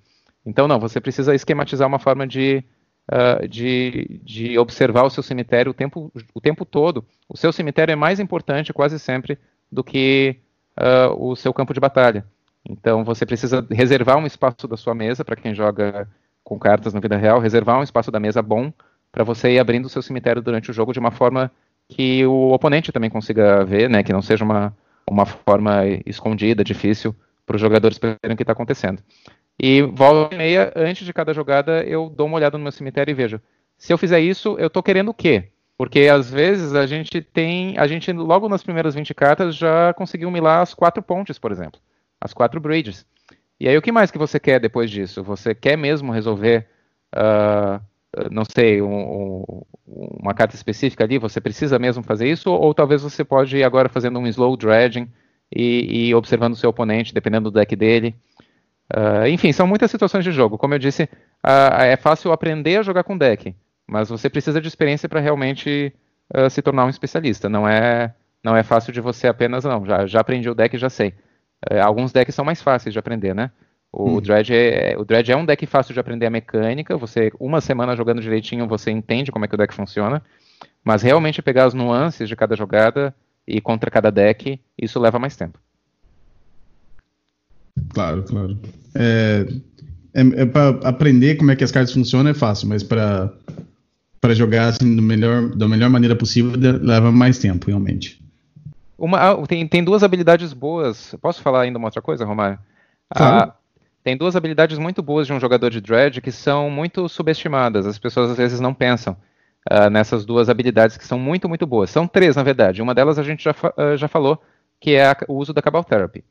Então, não, você precisa esquematizar uma forma de, uh, de, de observar o seu cemitério o tempo, o tempo todo. O seu cemitério é mais importante quase sempre do que uh, o seu campo de batalha. Então, você precisa reservar um espaço da sua mesa para quem joga com cartas na vida real, reservar um espaço da mesa bom para você ir abrindo o seu cemitério durante o jogo de uma forma que o oponente também consiga ver, né, que não seja uma, uma forma escondida, difícil para os jogadores perceberem o que está acontecendo. E volta e meia, antes de cada jogada, eu dou uma olhada no meu cemitério e vejo. Se eu fizer isso, eu estou querendo o quê? Porque às vezes a gente tem. A gente, logo nas primeiras 20 cartas, já conseguiu milar as quatro pontes, por exemplo. As quatro bridges. E aí o que mais que você quer depois disso? Você quer mesmo resolver. Uh, não sei, um, um, uma carta específica ali, você precisa mesmo fazer isso, ou, talvez você pode ir agora fazendo um slow dredging e, e observando o seu oponente, dependendo do deck dele. Uh, enfim, são muitas situações de jogo. Como eu disse, uh, é fácil aprender a jogar com deck, mas você precisa de experiência para realmente uh, se tornar um especialista. Não é, não é fácil de você apenas, não, já, já aprendi o deck e já sei. alguns decks são mais fáceis de aprender, né? O, hum. Dredge é, o Dredge é um deck fácil de aprender a mecânica. Você, uma semana jogando direitinho, você entende como é que o deck funciona. Mas realmente pegar as nuances de cada jogada e contra cada deck, isso leva mais tempo. Claro, claro. É, é, é para aprender como é que as cartas funcionam é fácil, mas para para jogar assim do melhor, da melhor maneira possível leva mais tempo, realmente. Uma, ah, tem, tem duas habilidades boas. Posso falar ainda uma outra coisa, Romário? Claro. Tem duas habilidades muito boas de um jogador de Dredge que são muito subestimadas. As pessoas às vezes não pensam uh, nessas duas habilidades que são muito, muito boas. São três, na verdade. Uma delas a gente já, uh, já falou, que é a, o uso da Cabal Therapy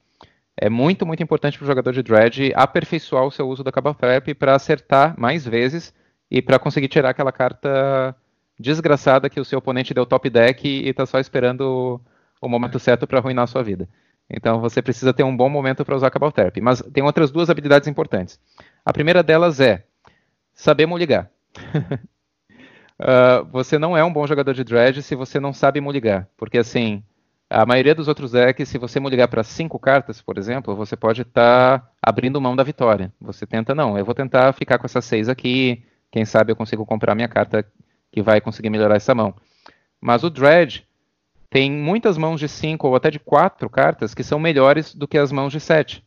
é muito, muito importante para o jogador de Dredge aperfeiçoar o seu uso da Cabal Trap para acertar mais vezes e para conseguir tirar aquela carta desgraçada que o seu oponente deu top deck e está só esperando o momento certo para arruinar a sua vida. Então você precisa ter um bom momento para usar Cabal Therapy. Mas tem outras duas habilidades importantes. A primeira delas é saber moligar. uh, (laughs) você não é um bom jogador de Dredge se você não sabe moligar. Porque assim, a maioria dos outros decks, se você ligar para cinco cartas, por exemplo, você pode estar tá abrindo mão da vitória. Você tenta, não, eu vou tentar ficar com essas seis aqui, quem sabe eu consigo comprar minha carta que vai conseguir melhorar essa mão. Mas o Dredge tem muitas mãos de cinco ou até de quatro cartas que são melhores do que as mãos de sete.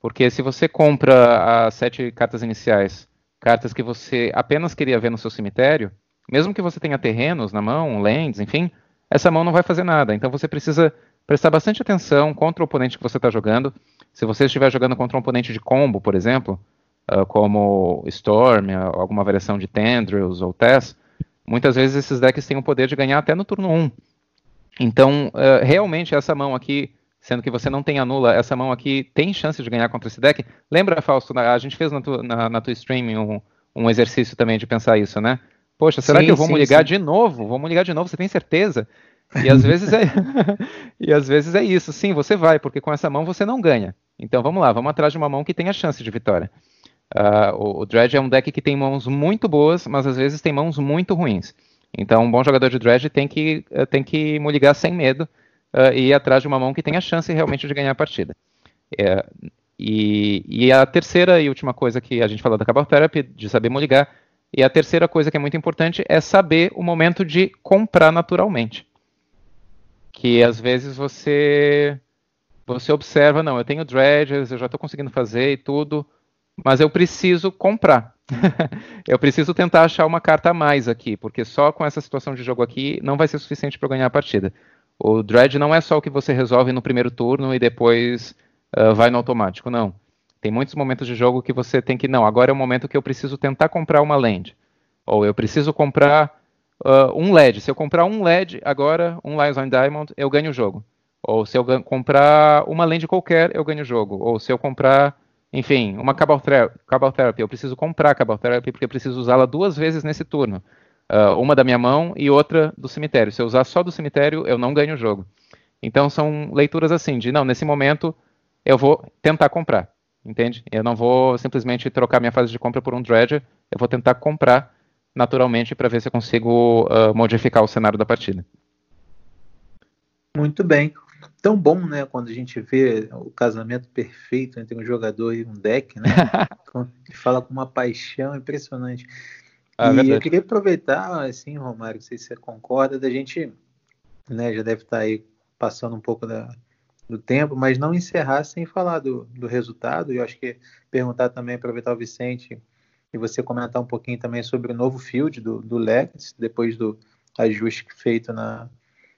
Porque se você compra as sete cartas iniciais, cartas que você apenas queria ver no seu cemitério, mesmo que você tenha terrenos na mão, lands, enfim, essa mão não vai fazer nada. Então você precisa prestar bastante atenção contra o oponente que você está jogando. Se você estiver jogando contra um oponente de combo, por exemplo, uh, como Storm, uh, alguma variação de Tendrils ou Tess, muitas vezes esses decks têm o poder de ganhar até no turno 1. Então, uh, realmente, essa mão aqui, sendo que você não tem anula, essa mão aqui tem chance de ganhar contra esse deck. Lembra, Fausto, a gente fez na, tu, na, na tua stream um, um exercício também de pensar isso, né? Poxa, será sim, que eu vou sim, me ligar sim. de novo? Vou me ligar de novo, você tem certeza? E às vezes é (laughs) e às vezes é isso. Sim, você vai, porque com essa mão você não ganha. Então vamos lá, vamos atrás de uma mão que tenha chance de vitória. Uh, o, o Dredge é um deck que tem mãos muito boas, mas às vezes tem mãos muito ruins. Então um bom jogador de Dredge tem que, uh, tem que me ligar sem medo uh, e ir atrás de uma mão que tenha chance realmente de ganhar a partida. É, e, e, a terceira e última coisa que a gente falou da Cabal Therapy, de saber moligar, e a terceira coisa que é muito importante é saber o momento de comprar naturalmente. Que às vezes você você observa, não, eu tenho dredges, eu já estou conseguindo fazer e tudo, mas eu preciso comprar. (laughs) eu preciso tentar achar uma carta a mais aqui, porque só com essa situação de jogo aqui não vai ser suficiente para ganhar a partida. O dredge não é só o que você resolve no primeiro turno e depois uh, vai no automático, não. Tem muitos momentos de jogo que você tem que, não, agora é o momento que eu preciso tentar comprar uma land. Ou eu preciso comprar uh, um LED. Se eu comprar um LED agora, um Lions on Diamond, eu ganho o jogo. Ou se eu comprar uma land qualquer, eu ganho o jogo. Ou se eu comprar, enfim, uma Cabal, Cabal Therapy, eu preciso comprar Cabal Therapy porque eu preciso usá-la duas vezes nesse turno. Uh, uma da minha mão e outra do cemitério. Se eu usar só do cemitério, eu não ganho o jogo. Então são leituras assim, de não, nesse momento eu vou tentar comprar entende? Eu não vou simplesmente trocar minha fase de compra por um dredger, eu vou tentar comprar naturalmente para ver se eu consigo uh, modificar o cenário da partida. Muito bem. Tão bom, né, quando a gente vê o casamento perfeito entre um jogador e um deck, né? (laughs) que fala com uma paixão impressionante. Ah, e verdade. eu queria aproveitar, assim, Romário, não sei se você concorda, da gente, né, já deve estar aí passando um pouco da, do tempo, mas não encerrar sem falar do, do resultado. E eu acho que perguntar também, aproveitar o Vicente e você comentar um pouquinho também sobre o novo field do, do Legacy, depois do ajuste feito na,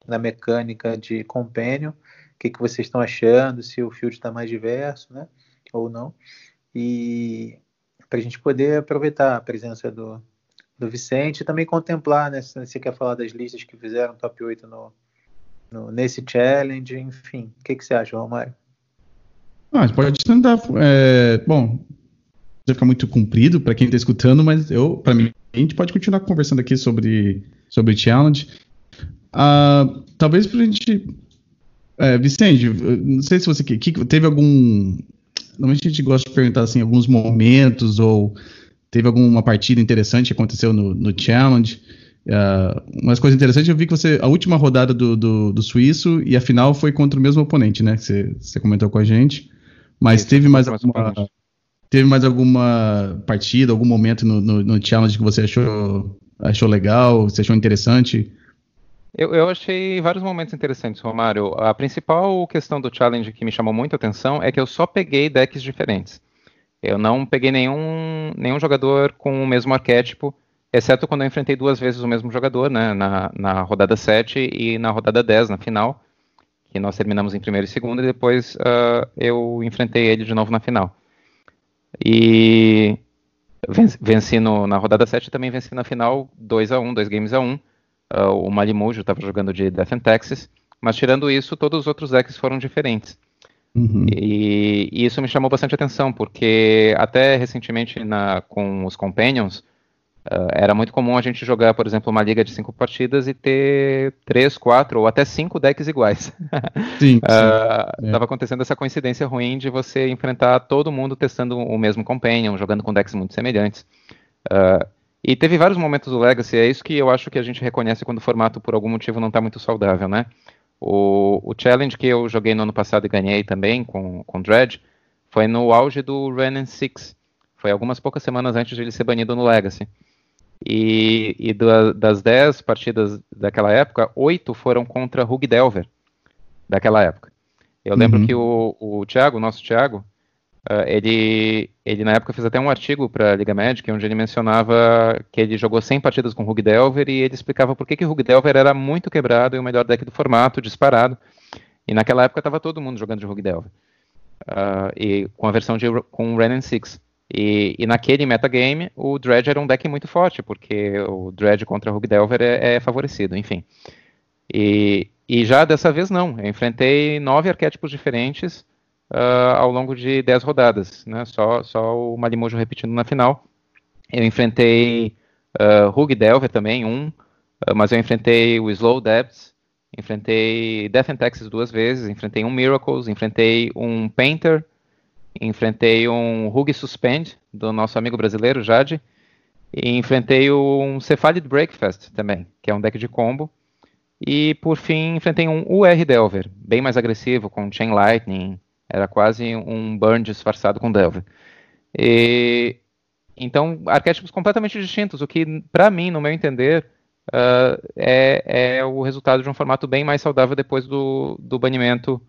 na mecânica de Companion. O que, que vocês estão achando, se o field está mais diverso, né? Ou não. E para a gente poder aproveitar a presença do, do Vicente e também contemplar, né? Se você quer falar das listas que fizeram top 8 no, no nesse challenge, enfim. O que, que você acha, Romário? Ah, pode tentar. É, bom, vai ficar muito comprido para quem está escutando, mas eu, para mim, a gente pode continuar conversando aqui sobre sobre challenge. Uh, talvez para a gente, é, Vicente, não sei se você que, que, teve algum, normalmente a gente gosta de perguntar assim alguns momentos ou teve alguma partida interessante que aconteceu no, no challenge. Uh, umas coisas interessantes, eu vi que você. A última rodada do, do, do, Suíço e a final foi contra o mesmo oponente, né? Que você, você comentou com a gente. Mas teve mais alguma, Teve mais alguma partida, algum momento no, no, no challenge que você achou, achou legal, você achou interessante? Eu, eu, achei vários momentos interessantes, Romário. A principal questão do challenge que me chamou muita atenção é que eu só peguei decks diferentes. Eu não peguei nenhum, nenhum jogador com o mesmo arquétipo, exceto quando eu enfrentei duas vezes o mesmo jogador, né, na, na rodada 7 e na rodada 10, na final, que nós terminamos em primeiro e segundo, e depois uh, eu enfrentei ele de novo na final. E venci no, na rodada 7 também venci na final 2 a 1 2 games a 1 uh, O Malimujo estava jogando de Death and Texas, mas tirando isso, todos os outros decks foram diferentes. Uhum. E, e, isso me chamou bastante atenção, porque até recentemente na, com os Companions, Uh, era muito comum a gente jogar, por exemplo, uma liga de cinco partidas e ter três, quatro ou até cinco decks iguais. (laughs) Sim. Estava uh, é. acontecendo essa coincidência ruim de você enfrentar todo mundo testando o mesmo companion, jogando com decks muito semelhantes. Uh, e teve vários momentos do Legacy, é isso que eu acho que a gente reconhece quando o formato por algum motivo não está muito saudável, né? O, o, challenge que eu joguei no ano passado e ganhei também com, com Dredge foi no auge do Renan 6. Foi algumas poucas semanas antes de ele ser banido no Legacy. E, e das 10 partidas daquela época, oito foram contra Hug Delver, daquela época. Eu lembro uhum. que o, o Thiago, o nosso Thiago, uh, ele, ele na época fez até um artigo para a Liga Magic, onde ele mencionava que ele jogou 100 partidas com Hug Delver e ele explicava por que, que Hug Delver era muito quebrado e o melhor deck do formato, disparado. E naquela época estava todo mundo jogando de Hug Delver. Uh, e com a versão de com Renan 6. E, e, naquele metagame, o Dredge era um deck muito forte, porque o Dredge contra o Delver é, é favorecido, enfim. E, e, já dessa vez não, eu enfrentei nove arquétipos diferentes uh, ao longo de dez rodadas, né? só, só o Malimojo repetindo na final. Eu enfrentei uh, Delver também, um, uh, mas eu enfrentei o Slow Debts, enfrentei Death and Texas duas vezes, enfrentei um Miracles, enfrentei um Painter, enfrentei um Hug Suspend, do nosso amigo brasileiro, Jade, e enfrentei um Cephalid Breakfast também, que é um deck de combo. E por fim, enfrentei um UR Delver, bem mais agressivo, com Chain Lightning, era quase um Burn disfarçado com Delver. E, então, arquétipos completamente distintos, o que, para mim, no meu entender, uh, é, é, o resultado de um formato bem mais saudável depois do, do banimento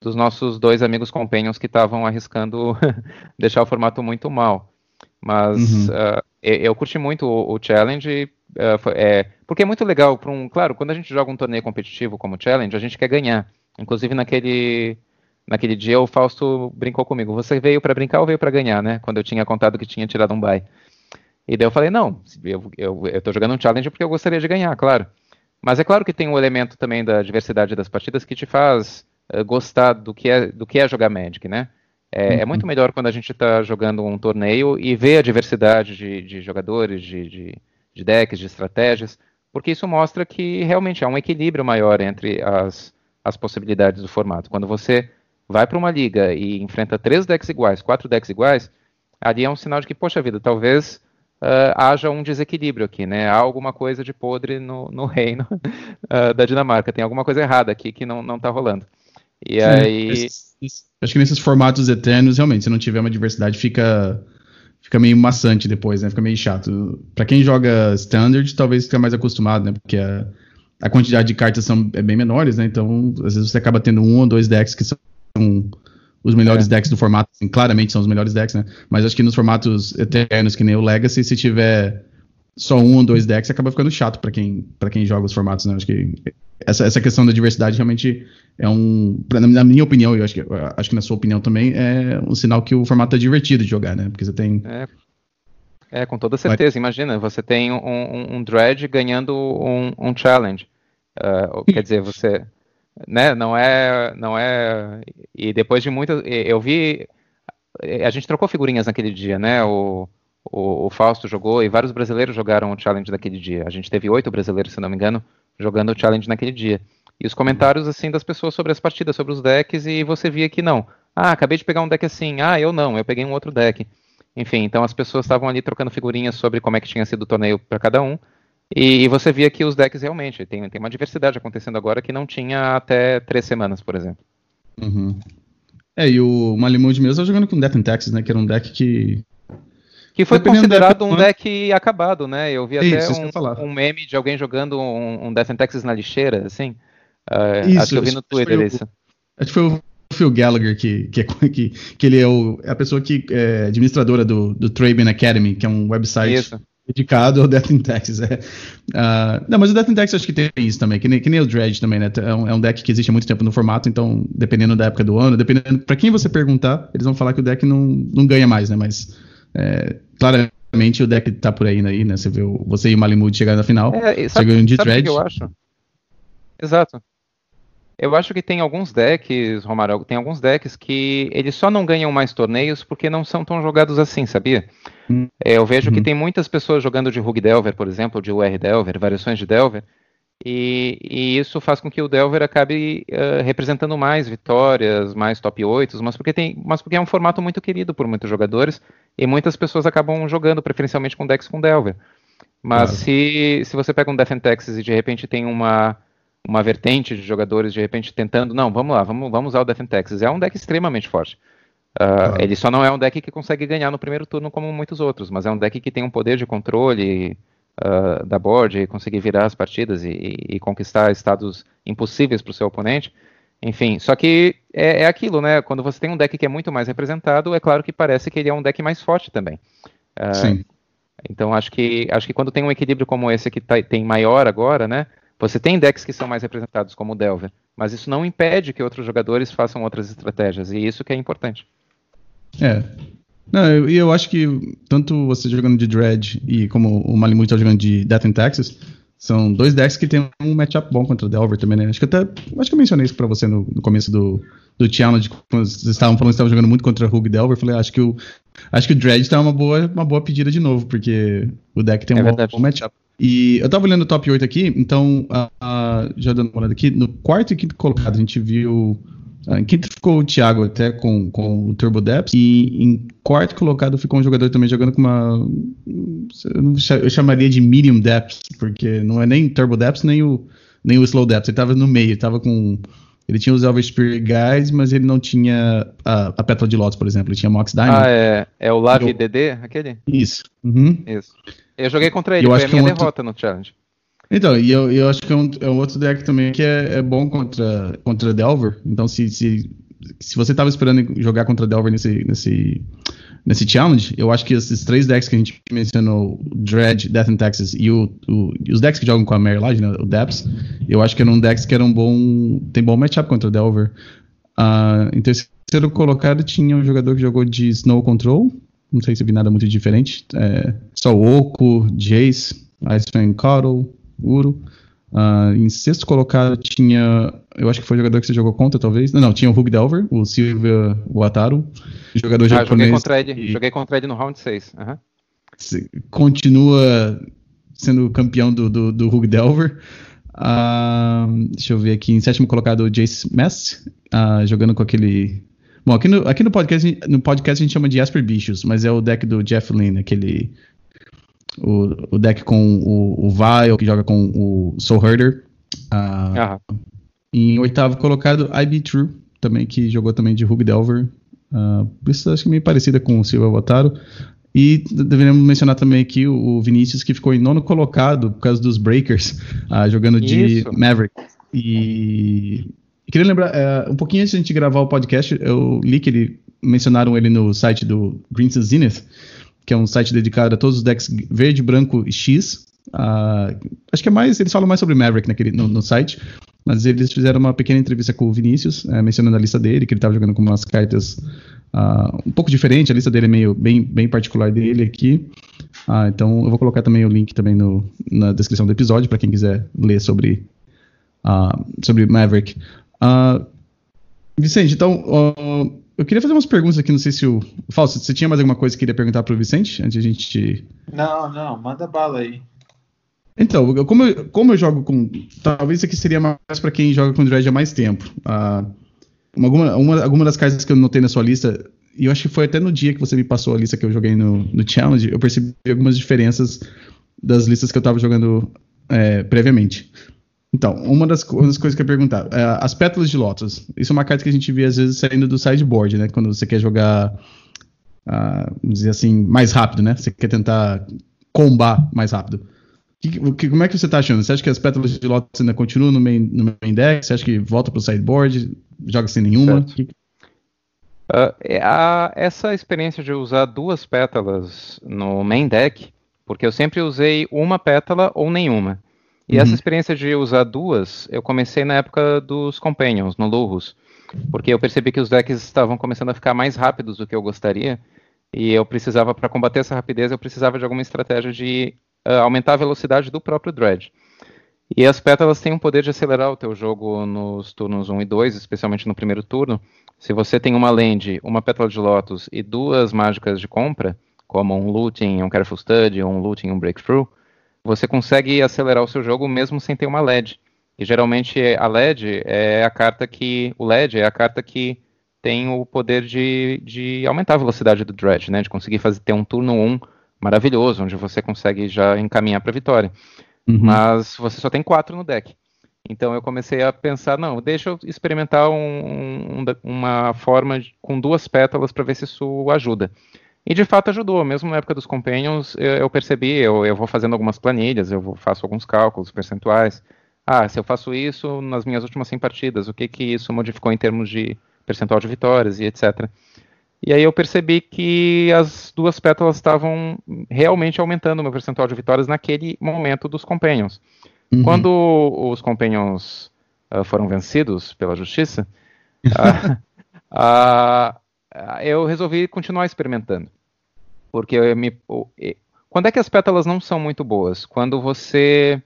dos nossos dois amigos companions que estavam arriscando (laughs) deixar o formato muito mal. Mas uhum. uh, eu, eu, curti muito o, o challenge, uh, é, porque é muito legal para um. Claro, quando a gente joga um torneio competitivo como o challenge, a gente quer ganhar. Inclusive naquele naquele dia o Fausto brincou comigo. Você veio para brincar ou veio para ganhar, né? Quando eu tinha contado que tinha tirado um bye. E daí eu falei, não, eu, eu, eu tô jogando um challenge porque eu gostaria de ganhar, claro. Mas é claro que tem um elemento também da diversidade das partidas que te faz uh, gostar do que, é, do que é jogar Magic, né? É, uhum. é muito melhor quando a gente está jogando um torneio e vê a diversidade de, de jogadores, de, de, de, decks, de estratégias, porque isso mostra que realmente há um equilíbrio maior entre as, as possibilidades do formato. Quando você vai para uma liga e enfrenta três decks iguais, quatro decks iguais, ali é um sinal de que, poxa vida, talvez uh, haja um desequilíbrio aqui, né? Há alguma coisa de podre no, no reino uh, (laughs) da Dinamarca. Tem alguma coisa errada aqui que não, não tá rolando. E Sim, aí. acho que nesses formatos eternos, realmente, se não tiver uma diversidade, fica fica meio maçante depois, né? Fica meio chato. Para quem joga standard, talvez fique mais acostumado, né? Porque a, a quantidade de cartas são é bem menores, né? Então, às vezes você acaba tendo um ou dois decks que são os melhores é. decks do formato, assim, claramente são os melhores decks, né? Mas acho que nos formatos eternos, que nem o Legacy, se tiver só um ou dois decks, acaba ficando chato para quem, pra quem joga os formatos, né? Acho que essa, essa questão da diversidade realmente é um. Na minha opinião, eu acho que, acho que na sua opinião também, é um sinal que o formato é divertido de jogar, né? Porque você tem. É. É, com toda certeza. Imagina, você tem um, um, um Dredge ganhando um, um challenge. Uh, quer dizer, você né? Não é, não é. E depois de muito, eu vi, a gente trocou figurinhas naquele dia, né? O, o, o, Fausto jogou e vários brasileiros jogaram o challenge daquele dia. A gente teve oito brasileiros, se não me engano, jogando o challenge naquele dia. E os comentários assim das pessoas sobre as partidas, sobre os decks e você via que não. Ah, acabei de pegar um deck assim. Ah, eu não, eu peguei um outro deck. Enfim, então as pessoas estavam ali trocando figurinhas sobre como é que tinha sido o torneio para cada um. E, e, você via que os decks realmente tem, tem uma diversidade acontecendo agora que não tinha até três semanas, por exemplo. Uhum. É, e o Malimud mesmo tá jogando com Death and Texas, né? Que era um deck que. Que foi considerado um deck acabado, né? Eu vi até isso, um, um, meme de alguém jogando um, um Death and Texas na lixeira, assim. Uh, isso, acho que eu vi no Twitter acho isso. Acho que foi o Phil Gallagher, que, que, é, (laughs) que, que ele é, o, é a pessoa que é administradora do, do Traben Academy, que é um website isso dedicado ao Death in Texas. É. Uh, não, mas o Death in Texas acho que tem isso também, que nem, que nem o Dredge também, né? É um, é um, deck que existe há muito tempo no formato, então, dependendo da época do ano, dependendo. para quem você perguntar, eles vão falar que o deck não, não ganha mais, né? Mas é, claramente o deck tá por aí, né? Você vê o, você e o Malimud chegar na final. É, sabe, chegando de Dredge. Que eu acho? Exato. Eu acho que tem alguns decks, Romário, tem alguns decks que eles só não ganham mais torneios porque não são tão jogados assim, sabia? Hum. É, eu vejo uhum. que tem muitas pessoas jogando de Rug Delver, por exemplo, de UR Delver, variações de Delver, e, e isso faz com que o Delver acabe uh, representando mais vitórias, mais top 8, mas porque, tem, mas porque é um formato muito querido por muitos jogadores, e muitas pessoas acabam jogando preferencialmente com decks com Delver. Mas claro. se, se você pega um Death and Texas e de repente tem uma uma vertente de jogadores de repente tentando, não, vamos lá, vamos, vamos usar o Death in Texas. É um deck extremamente forte. Uh, Ele só não é um deck que consegue ganhar no primeiro turno como muitos outros, mas é um deck que tem um poder de controle uh, da board e conseguir virar as partidas e, e conquistar estados impossíveis para o seu oponente. Enfim, só que é, é, aquilo, né? Quando você tem um deck que é muito mais representado, é claro que parece que ele é um deck mais forte também. Uh, Sim. Então acho que acho que quando tem um equilíbrio como esse que tá, tem maior agora, né? Você tem decks que são mais representados, como o Delver, mas isso não impede que outros jogadores façam outras estratégias, e isso que é importante. É. Não, eu, eu acho que tanto você jogando de Dread e como o Malimut está jogando de Death and Taxes, são dois decks que tem um matchup bom contra o Delver também, né? Acho que até. Acho que eu mencionei isso pra você no, no começo do, do challenge, quando vocês estavam falando que estavam jogando muito contra Hug Delver. Eu falei, acho que o. Acho que o Dread tá uma boa, uma boa pedida de novo, porque o deck tem um é bom, bom matchup. E eu tava olhando o top 8 aqui, então, uh, já dando uma olhada aqui, no quarto e quinto colocado a gente viu. Uh, em quinto ficou o Thiago até com, com o Turbo Depths, e em quarto colocado ficou um jogador também jogando com uma. Eu chamaria de Medium Depths, porque não é nem Turbo Depths nem o, nem o Slow Depths, ele tava no meio, ele tava com. Ele tinha os Elvis Spirit Guys, mas ele não tinha a, a Pétala de Lotus, por exemplo. Ele tinha Mox Diamond. Ah, é, é o Lave eu... DD, aquele? Isso. Uhum. Isso. Eu joguei contra ele, eu foi a minha é um derrota outro... no challenge. Então, e eu, eu acho que é um, é um outro deck também que é, é, bom contra, contra Delver. Então, se, se, se você estava esperando jogar contra Delver nesse, nesse, nesse challenge, eu acho que esses três decks que a gente mencionou, Dread, Death and Texas e, o, o, e os decks que jogam com a Mary Lodge, né, o Depths, eu acho que eram decks que eram bom. tem bom matchup contra Delver. Uh, em terceiro colocado tinha um jogador que jogou de Snow Control, não sei se vi nada muito diferente. É, só o Oco, Jace, Iceman Cuddle, Uro. Uh, em sexto colocado tinha. Eu acho que foi o jogador que você jogou contra, talvez. Não, não, tinha o Hug Delver, o Silvia Wataru. Jogador ah, japonês. Joguei contra, ele, joguei contra ele no round 6. Uhum. Continua sendo campeão do, do, do Hug Delver. Uh, deixa eu ver aqui. Em sétimo colocado, o Jace Mess, uh, jogando com aquele Bom, aqui no, aqui no podcast, no podcast a gente chama de Jasper Bichos, mas é o deck do Jeff Lynne, aquele. o, o deck com o, o Vile, que joga com o Soul Herder. Uh, em oitavo colocado, IB True, também, que jogou também de Ruby Delver. Uh, isso acho que é meio parecida com o Silva Botaro. E deveríamos mencionar também aqui o Vinícius, que ficou em nono colocado por causa dos Breakers, uh, jogando de Isso. Maverick. E queria lembrar, uh, um pouquinho antes de a gente gravar o podcast, eu li que ele mencionaram ele no site do Green Zenith, que é um site dedicado a todos os decks verde, branco e X. Uh, acho que é mais, eles falam mais sobre Maverick naquele, no, no site, mas eles fizeram uma pequena entrevista com o Vinícius, uh, mencionando a lista dele, que ele estava jogando com umas cartas Uh, um pouco diferente, a lista dele é meio bem, bem particular dele aqui. Uh, então eu vou colocar também o link também no, na descrição do episódio para quem quiser ler sobre, sobre Maverick. Vicente, então eu queria fazer umas perguntas aqui, não sei se o. Fausto, você tinha mais alguma coisa que queria perguntar para o Vicente antes de a gente. Não, não, manda bala aí. Então, como eu, como eu jogo com. Talvez isso aqui seria mais para quem joga com Dread há mais tempo. Uh, uma, uma, alguma das cartas que eu notei na sua lista, e eu acho que foi até no dia que você me passou a lista que eu joguei no, no Challenge, eu percebi algumas diferenças das listas que eu estava jogando é, previamente. Então, uma das, uma das, coisas que eu ia perguntar, é, as pétalas de Lotus. Isso é uma carta que a gente vê às vezes saindo do sideboard, né? Quando você quer jogar, uh, vamos dizer assim, mais rápido, né? Você quer tentar combar mais rápido. Que, que, como é que você está achando? Você acha que as pétalas de Lotus ainda continuam no main, no main deck? Você acha que volta para o sideboard? Joga sem nenhuma? Uh, a, essa experiência de usar duas pétalas no main deck, porque eu sempre usei uma pétala ou nenhuma. E uhum. essa experiência de usar duas, eu comecei na época dos Companions, no Lurrus. Porque eu percebi que os decks estavam começando a ficar mais rápidos do que eu gostaria. E eu precisava, para combater essa rapidez, eu precisava de alguma estratégia de uh, aumentar a velocidade do próprio Dredge. E as pétalas têm o poder de acelerar o teu jogo nos turnos 1 e 2, especialmente no primeiro turno. Se você tem uma land, uma pétala de Lotus e duas mágicas de compra, como um Looting, um Careful Study, ou um Looting um Breakthrough, você consegue acelerar o seu jogo mesmo sem ter uma LED. E geralmente a LED é a carta que. O LED é a carta que tem o poder de, de aumentar a velocidade do Dredge, né? De conseguir fazer ter um turno 1 maravilhoso, onde você consegue já encaminhar para a vitória. Uhum. Mas você só tem quatro no deck. Então eu comecei a pensar, não, deixa eu experimentar um, um, uma forma de, com duas pétalas para ver se isso ajuda. E de fato ajudou, mesmo na época dos Companions, eu, eu percebi, eu, eu, vou fazendo algumas planilhas, eu vou, faço alguns cálculos percentuais. Ah, se eu faço isso nas minhas últimas 100 partidas, o que que isso modificou em termos de percentual de vitórias e etc. E aí eu percebi que as duas pétalas estavam realmente aumentando o meu percentual de vitórias naquele momento dos Companions. Uhum. Quando os Companions uh, foram vencidos pela justiça, uh, (laughs) uh, eu resolvi continuar experimentando. Porque eu me, quando é que as pétalas não são muito boas? Quando você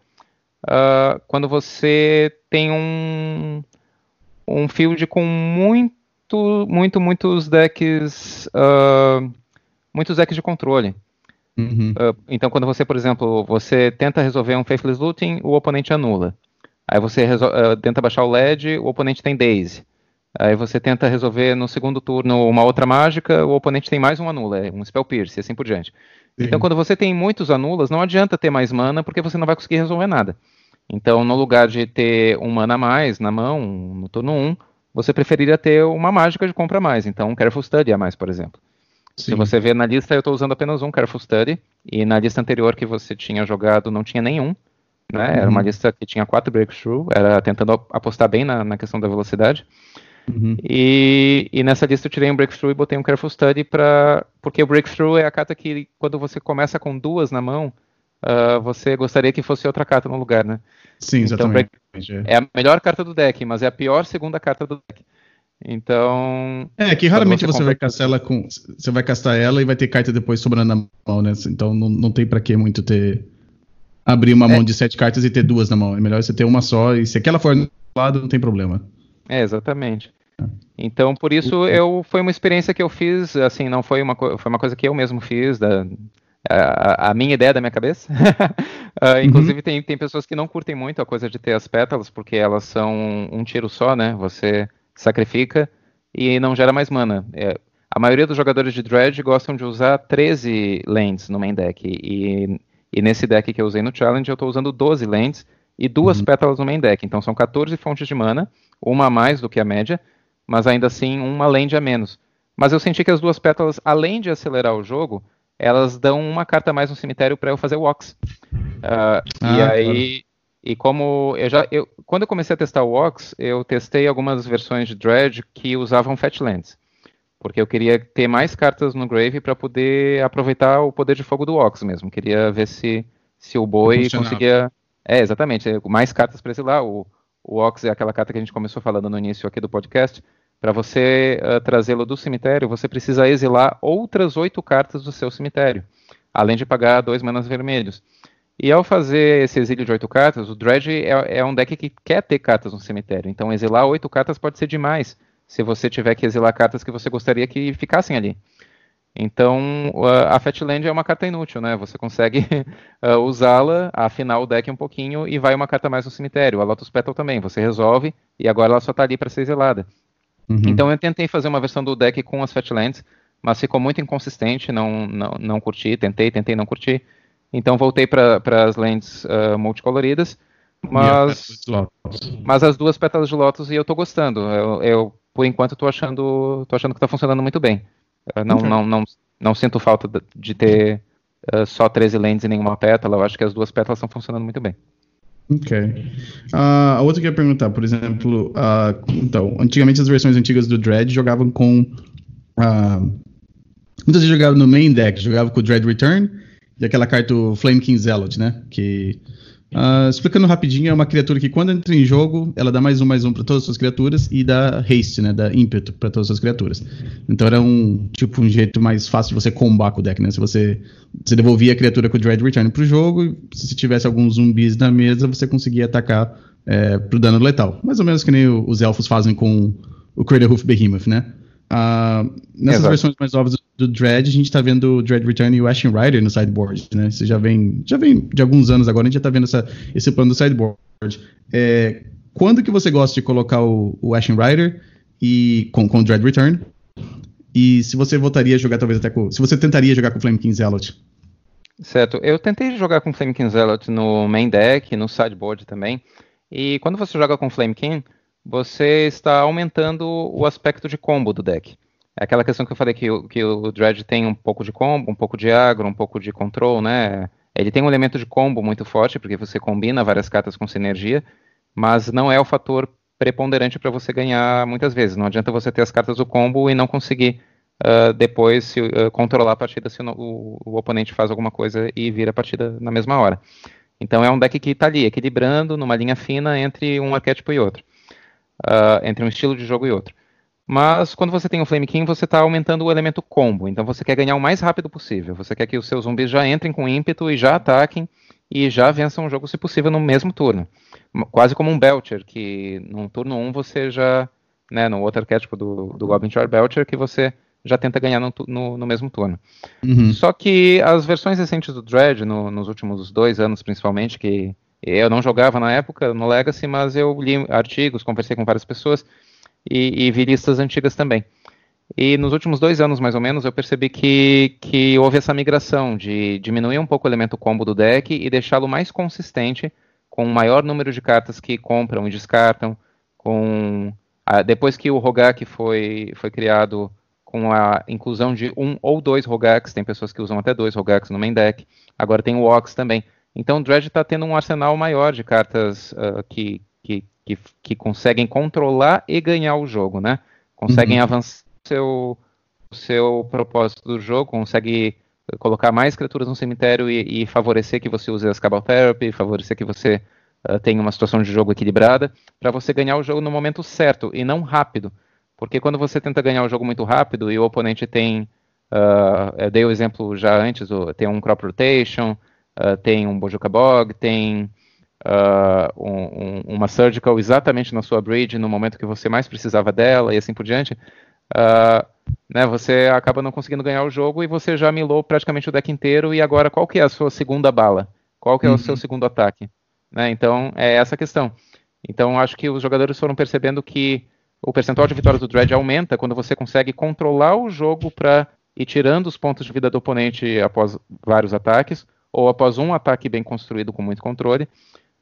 quando você tem um um field com muito muito, muito, muitos decks, uh, muitos decks de controle. Uhum. Uh, então, quando você, por exemplo, você tenta resolver um Faithless Looting, o oponente anula. Aí você uh, tenta baixar o LED, o oponente tem Daisy. Aí você tenta resolver no segundo turno uma outra mágica, o oponente tem mais um anula, é um Spell Pierce, e assim por diante. Sim. Então, quando você tem muitos anulas, não adianta ter mais mana, porque você não vai conseguir resolver nada. Então, no lugar de ter um mana a mais na mão, no turno 1, você preferiria ter uma mágica de compra a mais, então um Careful Study a mais, por exemplo. Sim. Se você vê na lista, eu estou usando apenas um Careful Study, e na lista anterior que você tinha jogado não tinha nenhum, né? Uhum. Era uma lista que tinha quatro Breakthrough, era tentando apostar bem na, na questão da velocidade. Uhum. E, e, nessa lista eu tirei um Breakthrough e botei um Careful Study, pra, porque o Breakthrough é a carta que, quando você começa com duas na mão, uh, você gostaria que fosse outra carta no lugar, né? Sim, então, exatamente. Então, é a melhor carta do deck, mas é a pior segunda carta do deck. Então. É, que raramente você, você vai castar ela com. Você vai castar ela e vai ter carta depois sobrando na mão, né? Então não, não tem para que muito ter. Abrir uma é. mão de sete cartas e ter duas na mão. É melhor você ter uma só, e se aquela for no lado, não tem problema. É, exatamente. Então, por isso, eu foi uma experiência que eu fiz, assim, não foi uma, foi uma coisa que eu mesmo fiz, da, a, a, minha ideia da minha cabeça. (laughs) uh, inclusive, uhum. tem, tem pessoas que não curtem muito a coisa de ter as pétalas, porque elas são um tiro só, né? Você sacrifica e não gera mais mana. É, a maioria dos jogadores de Dredge gostam de usar 13 lands no main deck. E, E nesse deck que eu usei no Challenge, eu estou usando 12 lands e duas uhum. pétalas no main deck. Então são 14 fontes de mana, uma a mais do que a média, mas ainda assim uma land a menos. Mas eu senti que as duas pétalas, além de acelerar o jogo, elas dão uma carta a mais no cemitério para eu fazer walks. Uh, ah, e aí, claro. e como eu já, eu, quando eu comecei a testar o walks, eu testei algumas versões de Dredge que usavam Fetchlands, porque eu queria ter mais cartas no Grave para poder aproveitar o poder de fogo do walks mesmo. Queria ver se se o boi conseguia, é exatamente, mais cartas para exilar. O, o Ox é aquela carta que a gente começou falando no início aqui do podcast. Para você uh, trazê-lo do cemitério, você precisa exilar outras oito cartas do seu cemitério, além de pagar dois manas vermelhos. E ao fazer esse exílio de oito cartas, o Dredge é, é, um deck que quer ter cartas no cemitério. Então, exilar oito cartas pode ser demais, se você tiver que exilar cartas que você gostaria que ficassem ali. Então, a Fatland é uma carta inútil, né? Você consegue uh, (laughs) usá-la, afinar o deck um pouquinho e vai uma carta mais no cemitério. A Lotus Petal também, você resolve e agora ela só está ali para ser exilada. Uhum. Então eu tentei fazer uma versão do deck com as Fatlands, mas ficou muito inconsistente, não, não, não curti, tentei, tentei, não curti. Então voltei para as lands uh, multicoloridas, mas, mas as duas pétalas de Lotus e eu estou gostando. Eu, eu, por enquanto, estou achando, tô achando que está funcionando muito bem. Não, okay. não, não, não sinto falta de ter uh, só 13 lands e nenhuma pétala. Eu acho que as duas pétalas estão funcionando muito bem. Ok. Uh, a outra que eu ia perguntar, por exemplo, uh, então, antigamente as versões antigas do Dread jogavam com. Uh, muitas vezes jogavam no main deck, jogavam com o Dread Return e aquela carta Flame King Zealot, né? Que Uh, explicando rapidinho, é uma criatura que quando entra em jogo, ela dá mais um, mais um para todas as suas criaturas e dá haste, né? Dá ímpeto para todas as suas criaturas. Então era um tipo um jeito mais fácil de você combar com o deck, né? Se você, você devolvia a criatura com o Dread Return pro jogo, e se tivesse alguns zumbis na mesa, você conseguia atacar é, pro dano letal. Mais ou menos que nem os elfos fazem com o Craterhoof Behemoth, né? Uh, nessas Exato. versões mais novas do, Dread, a gente tá vendo o Dread Return e o Ashen Rider no sideboard, né? Você já vem, já vem de alguns anos agora, a gente já tá vendo essa, esse plano do sideboard. É, quando que você gosta de colocar o, o Ashen Rider e, com, com o Dread Return? E se você voltaria a jogar talvez até com... Se você tentaria jogar com o Flame King Zealot? Certo, eu tentei jogar com Flame King Zealot no main deck, no sideboard também. E quando você joga com Flame King, você está aumentando o aspecto de combo do deck. É aquela questão que eu falei que, que o Dredge tem um pouco de combo, um pouco de agro, um pouco de control, né? Ele tem um elemento de combo muito forte, porque você combina várias cartas com sinergia, mas não é o fator preponderante para você ganhar muitas vezes. Não adianta você ter as cartas do combo e não conseguir uh, depois se, uh, controlar a partida se o, o, o, oponente faz alguma coisa e vira a partida na mesma hora. Então é um deck que está ali, equilibrando numa linha fina entre um arquétipo e outro uh, entre um estilo de jogo e outro. Mas quando você tem o Flame King, você está aumentando o elemento combo. Então você quer ganhar o mais rápido possível. Você quer que os seus zumbis já entrem com ímpeto e já ataquem e já vençam o jogo, se possível, no mesmo turno. Quase como um Belcher, que no turno 1 você já. Né, no outro arquétipo do, do Goblin Char Belcher, que você já tenta ganhar no, no, no mesmo turno. Uhum. Só que as versões recentes do Dredge, no, nos últimos dois anos principalmente, que eu não jogava na época no Legacy, mas eu li artigos, conversei com várias pessoas e, e vi listas antigas também. E nos últimos dois anos, mais ou menos, eu percebi que, que houve essa migração de diminuir um pouco o elemento combo do deck e deixá-lo mais consistente, com um maior número de cartas que compram e descartam, com a, depois que o Rogak foi, foi criado com a inclusão de um ou dois Rogaks, tem pessoas que usam até dois Rogaks no main deck, agora tem o Ox também. Então o Dredge está tendo um arsenal maior de cartas uh, que, que, que, que, conseguem controlar e ganhar o jogo, né? Conseguem uhum. avançar o seu, seu propósito do jogo, consegue colocar mais criaturas no cemitério e, e favorecer que você use as Cabal Therapy, favorecer que você uh, tenha uma situação de jogo equilibrada, para você ganhar o jogo no momento certo e não rápido. Porque quando você tenta ganhar o jogo muito rápido e o oponente tem. Uh, eu dei o exemplo já antes, tem um crop rotation, uh, tem um Bojuka Bog, tem uh, um, um, uma Surgical exatamente na sua bridge no momento que você mais precisava dela e assim por diante, uh, né, você acaba não conseguindo ganhar o jogo e você já milou praticamente o deck inteiro e agora qual que é a sua segunda bala? Qual que é uhum. o seu segundo ataque? Né, então, é essa a questão. Então, acho que os jogadores foram percebendo que o percentual de vitórias do Dread aumenta quando você consegue controlar o jogo para ir tirando os pontos de vida do oponente após vários ataques, ou após um ataque bem construído com muito controle,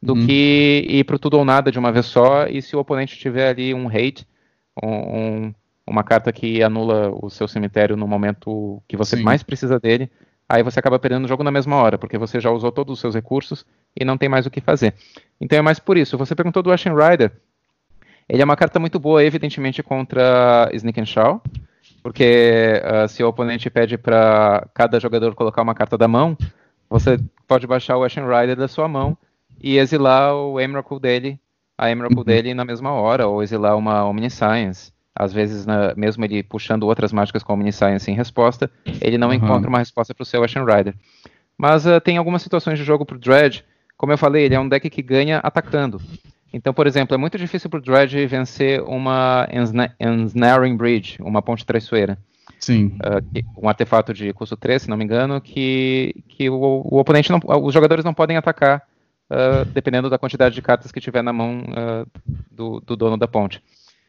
do uhum. que ir para tudo ou nada de uma vez só, e se o oponente tiver ali um hate, um, uma carta que anula o seu cemitério no momento que você Sim. mais precisa dele, aí você acaba perdendo o jogo na mesma hora, porque você já usou todos os seus recursos e não tem mais o que fazer. Então é mais por isso. Você perguntou do Ashen Rider, ele é uma carta muito boa, evidentemente, contra Sneak and Shaw, porque uh, se o oponente pede para cada jogador colocar uma carta da mão, você pode baixar o Ashen Rider da sua mão e exilar o Emrakul dele, a Emrakul uhum. dele na mesma hora, ou exilar uma Omniscience. Às vezes, na, mesmo ele puxando outras mágicas com Omniscience em resposta, ele não uhum. encontra uma resposta para o seu Ashen Rider. Mas uh, tem algumas situações de jogo para o Dredge, como eu falei, ele é um deck que ganha atacando. Então, por exemplo, é muito difícil para o Dredge vencer uma Ensnaring Bridge, uma ponte traiçoeira. Sim. Uh, um artefato de custo 3, se não me engano, que, que o, o oponente não, os jogadores não podem atacar, uh, dependendo da quantidade de cartas que tiver na mão uh, do, do, dono da ponte.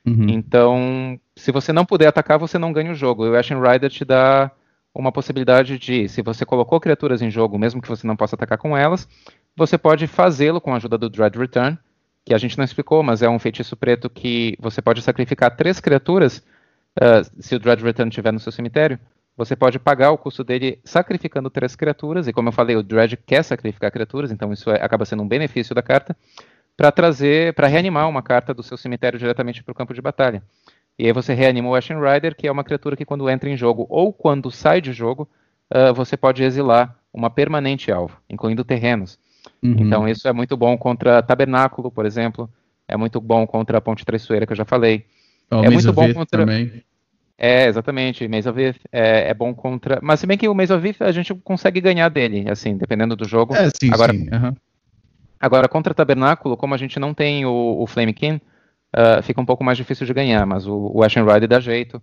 Uhum. Então, se você não puder atacar, você não ganha o jogo. E o Ashen Rider te dá uma possibilidade de, se você colocou criaturas em jogo, mesmo que você não possa atacar com elas, você pode fazê-lo com a ajuda do Dread Return, que a gente não explicou, mas é um feitiço preto que você pode sacrificar três criaturas, uh, se o Dread Return estiver no seu cemitério, você pode pagar o custo dele sacrificando três criaturas, e como eu falei, o Dread quer sacrificar criaturas, então isso é, acaba sendo um benefício da carta, para trazer, para reanimar uma carta do seu cemitério diretamente para o campo de batalha. E aí você reanima o Ashen Rider, que é uma criatura que quando entra em jogo ou quando sai de jogo, uh, você pode exilar uma permanente alvo, incluindo terrenos. Uhum. Então isso é muito bom contra Tabernáculo, por exemplo. É muito bom contra a Ponte Traiçoeira, que eu já falei. É muito bom contra. Também. É, exatamente. Maze of é, é, bom contra. Mas se bem que o Maze of a gente consegue ganhar dele, assim, dependendo do jogo. É, sim, agora, sim. Uhum. Agora, contra Tabernáculo, como a gente não tem o, o Flame King, uh, fica um pouco mais difícil de ganhar, mas o, o Ashen Rider dá jeito.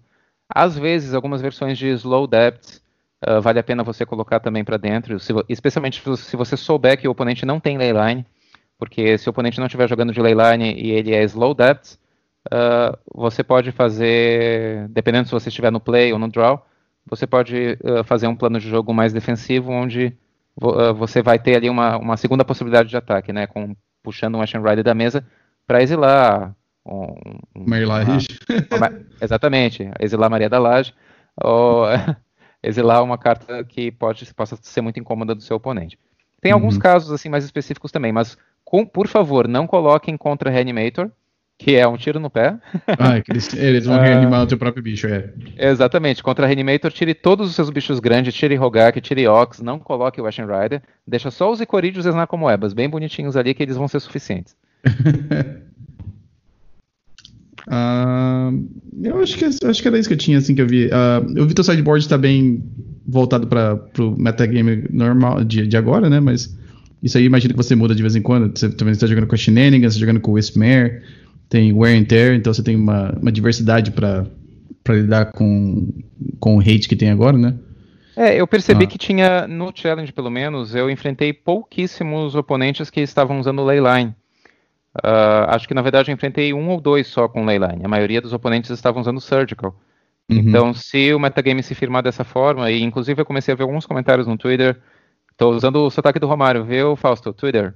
Às vezes, algumas versões de Slow Depths uh, vale a pena você colocar também para dentro, se, especialmente se você souber que o oponente não tem leyline, porque se o oponente não estiver jogando de leyline e ele é slow depth, uh, você pode fazer, dependendo se você estiver no play ou no draw, você pode uh, fazer um plano de jogo mais defensivo, onde você vai ter ali uma, uma segunda possibilidade de ataque, né, com, puxando um Ashen Rider da mesa para exilar um, um, uma, exatamente, exilar Maria da Laje, ou, (laughs) exilar uma carta que pode, possa ser muito incômoda do seu oponente. Tem uhum. alguns casos assim mais específicos também, mas com, por favor, não coloquem contra Reanimator, que é um tiro no pé. Ah, é eles, eles, vão (laughs) reanimar o teu próprio bicho, é. Exatamente. Contra Reanimator, tire todos os seus bichos grandes, tire Rogak, tire Ox, não coloque o Ashen Rider, deixa só os Icoridios e como Ebas, bem bonitinhos ali, que eles vão ser suficientes. Uh, (laughs) eu acho que, eu acho que era isso que eu tinha, assim, que eu vi. Uh, o Vitor Sideboard está bem voltado para o metagame normal de, de agora, né? Mas isso aí imagino que você muda de vez em quando. Você também está jogando com a Shenanigans, tá jogando com o Wispmare, tem Wear and Tear, então você tem uma, uma diversidade para lidar com, com o hate que tem agora, né? É, eu percebi ah. que tinha, no challenge pelo menos, eu enfrentei pouquíssimos oponentes que estavam usando Leyline. Uh, acho que na verdade eu enfrentei um ou dois só com Leyline. A maioria dos oponentes estavam usando Surgical. Uhum. Então, se o metagame se firmar dessa forma, e inclusive eu comecei a ver alguns comentários no Twitter, estou usando o sotaque do Romário, viu, Fausto? Twitter.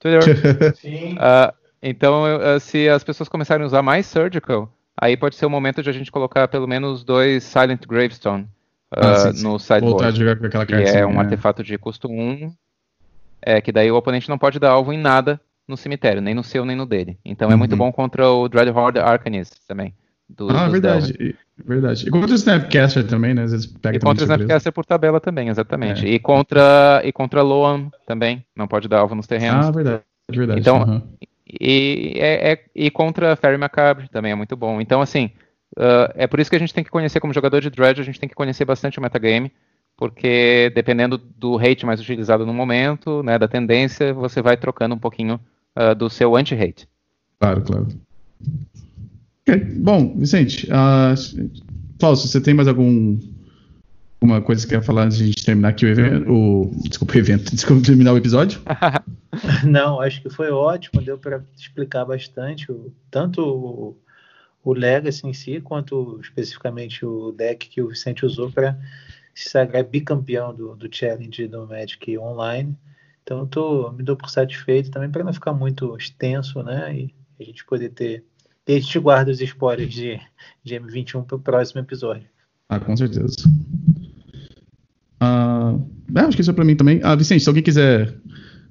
Twitter. (laughs) Sim. Uh, então, uh, se as pessoas começarem a usar mais Surgical, aí pode ser o momento de a gente colocar pelo menos dois Silent Gravestone ah, sim, sim. no sideboard. Voltar a jogar com aquela cartinha, que é um né? artefato de custo 1, é, que daí o oponente não pode dar alvo em nada no cemitério, nem no seu, nem no dele. Então uhum. é muito bom contra o Dreadhorde Arcanist também. Do, ah, verdade. Verdade. E contra o Snapcaster também, né? Às vezes pega e contra o Snapcaster por tabela também, exatamente. É. E contra e contra Loam também, não pode dar alvo nos terrenos. Ah, verdade. verdade. Então, uhum. E, é, é, e contra Fairy Macabre também é muito bom. Então, assim, uh, é por isso que a gente tem que conhecer, como jogador de Dredge, a gente tem que conhecer bastante o metagame, porque dependendo do hate mais utilizado no momento, né, da tendência, você vai trocando um pouquinho uh, do seu anti-hate. Claro, claro. Okay. Bom, Vicente, uh, Fausto, você tem mais algum alguma coisa que quer falar antes de a gente terminar aqui o evento? O, desculpa o evento, (laughs) desculpa terminar o episódio? (laughs) Não, acho que foi ótimo, deu para explicar bastante o, tanto o, o Legacy em si, quanto especificamente o deck que o Vicente usou para se sagrar bicampeão do, do Challenge do Magic Online. Então tô, me dou por satisfeito também para não ficar muito extenso, né? E a gente poder ter. E a gente guarda os spoilers de, de M21 para o próximo episódio. Ah, com certeza. Ah, é, acho que isso é para mim também. Ah, Vicente, se alguém quiser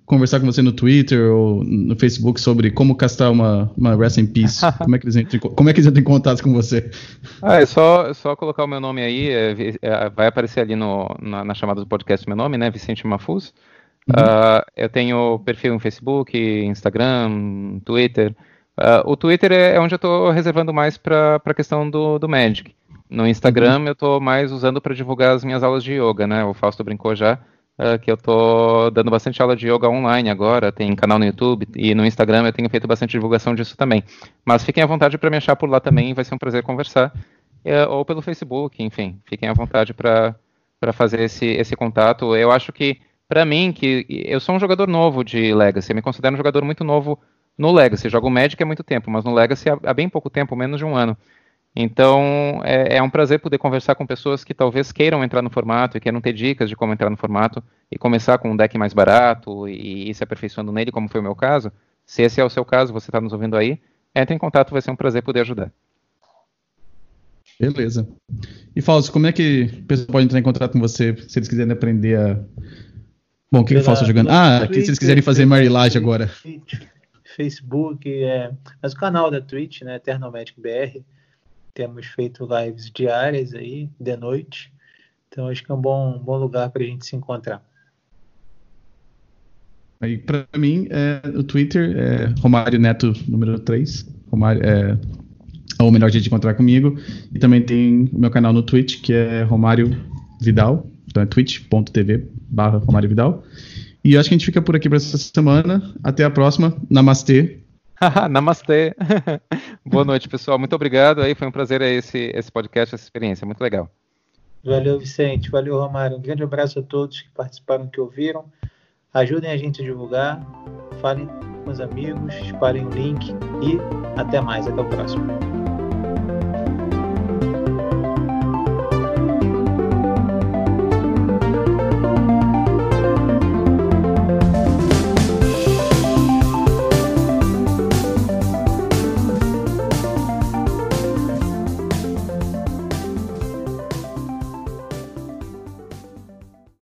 conversar com você no Twitter ou no Facebook sobre como castar uma, uma Rest in Peace, (laughs) como é que eles entram, como é que eles entram em contato com você? Ah, é só, é só colocar o meu nome aí, é, é, vai aparecer ali no, na, na, chamada do podcast meu nome, né, Vicente Mafuz. Uhum. Uh, eu tenho perfil no Facebook, Instagram, Twitter. Uh, o Twitter é, é onde eu estou reservando mais para a questão do, do Magic. No Instagram uhum. eu estou mais usando para divulgar as minhas aulas de yoga, né? O Fausto brincou já uh, que eu estou dando bastante aula de yoga online agora, tem canal no YouTube e no Instagram eu tenho feito bastante divulgação disso também. Mas fiquem à vontade para me achar por lá também, vai ser um prazer conversar. Uh, ou pelo Facebook, enfim, fiquem à vontade para fazer esse, esse contato. Eu acho que, para mim, que eu sou um jogador novo de Legacy, eu me considero um jogador muito novo no Legacy. Jogo Magic há muito tempo, mas no Legacy há, há bem pouco tempo, menos de um ano. Então, é, é, um prazer poder conversar com pessoas que talvez queiram entrar no formato e queiram ter dicas de como entrar no formato e começar com um deck mais barato e, ir se aperfeiçoando nele, como foi o meu caso. Se esse é o seu caso, você está nos ouvindo aí, entre em contato, vai ser um prazer poder ajudar. Beleza. E Fausto, como é que o pessoal pode entrar em contato com você se eles quiserem aprender a. Bom, o que, que o Fausto está jogando? Ah, Twitter, se eles quiserem fazer Marilage agora. Facebook, é... mas o canal da Twitch, né? Eternomatic BR temos feito lives diárias aí, de noite. Então acho que é um bom, um bom lugar para a gente se encontrar. Aí, para mim, é, o Twitter é Romário Neto número 3. Romário, é, é o melhor jeito de encontrar comigo. E também tem o meu canal no Twitch, que é Romário Vidal. Então é twitch.tv barra Romário Vidal. E acho que a gente fica por aqui para essa semana. Até a próxima. Namastê. (laughs) Namastê. (laughs) Boa noite, pessoal. Muito obrigado. Aí foi um prazer esse, esse podcast, essa experiência. Muito legal. Valeu, Vicente. Valeu, Romário. Um grande abraço a todos que participaram, que ouviram. Ajudem a gente a divulgar. Falem com os amigos, espalhem o link e até mais. Até o próximo.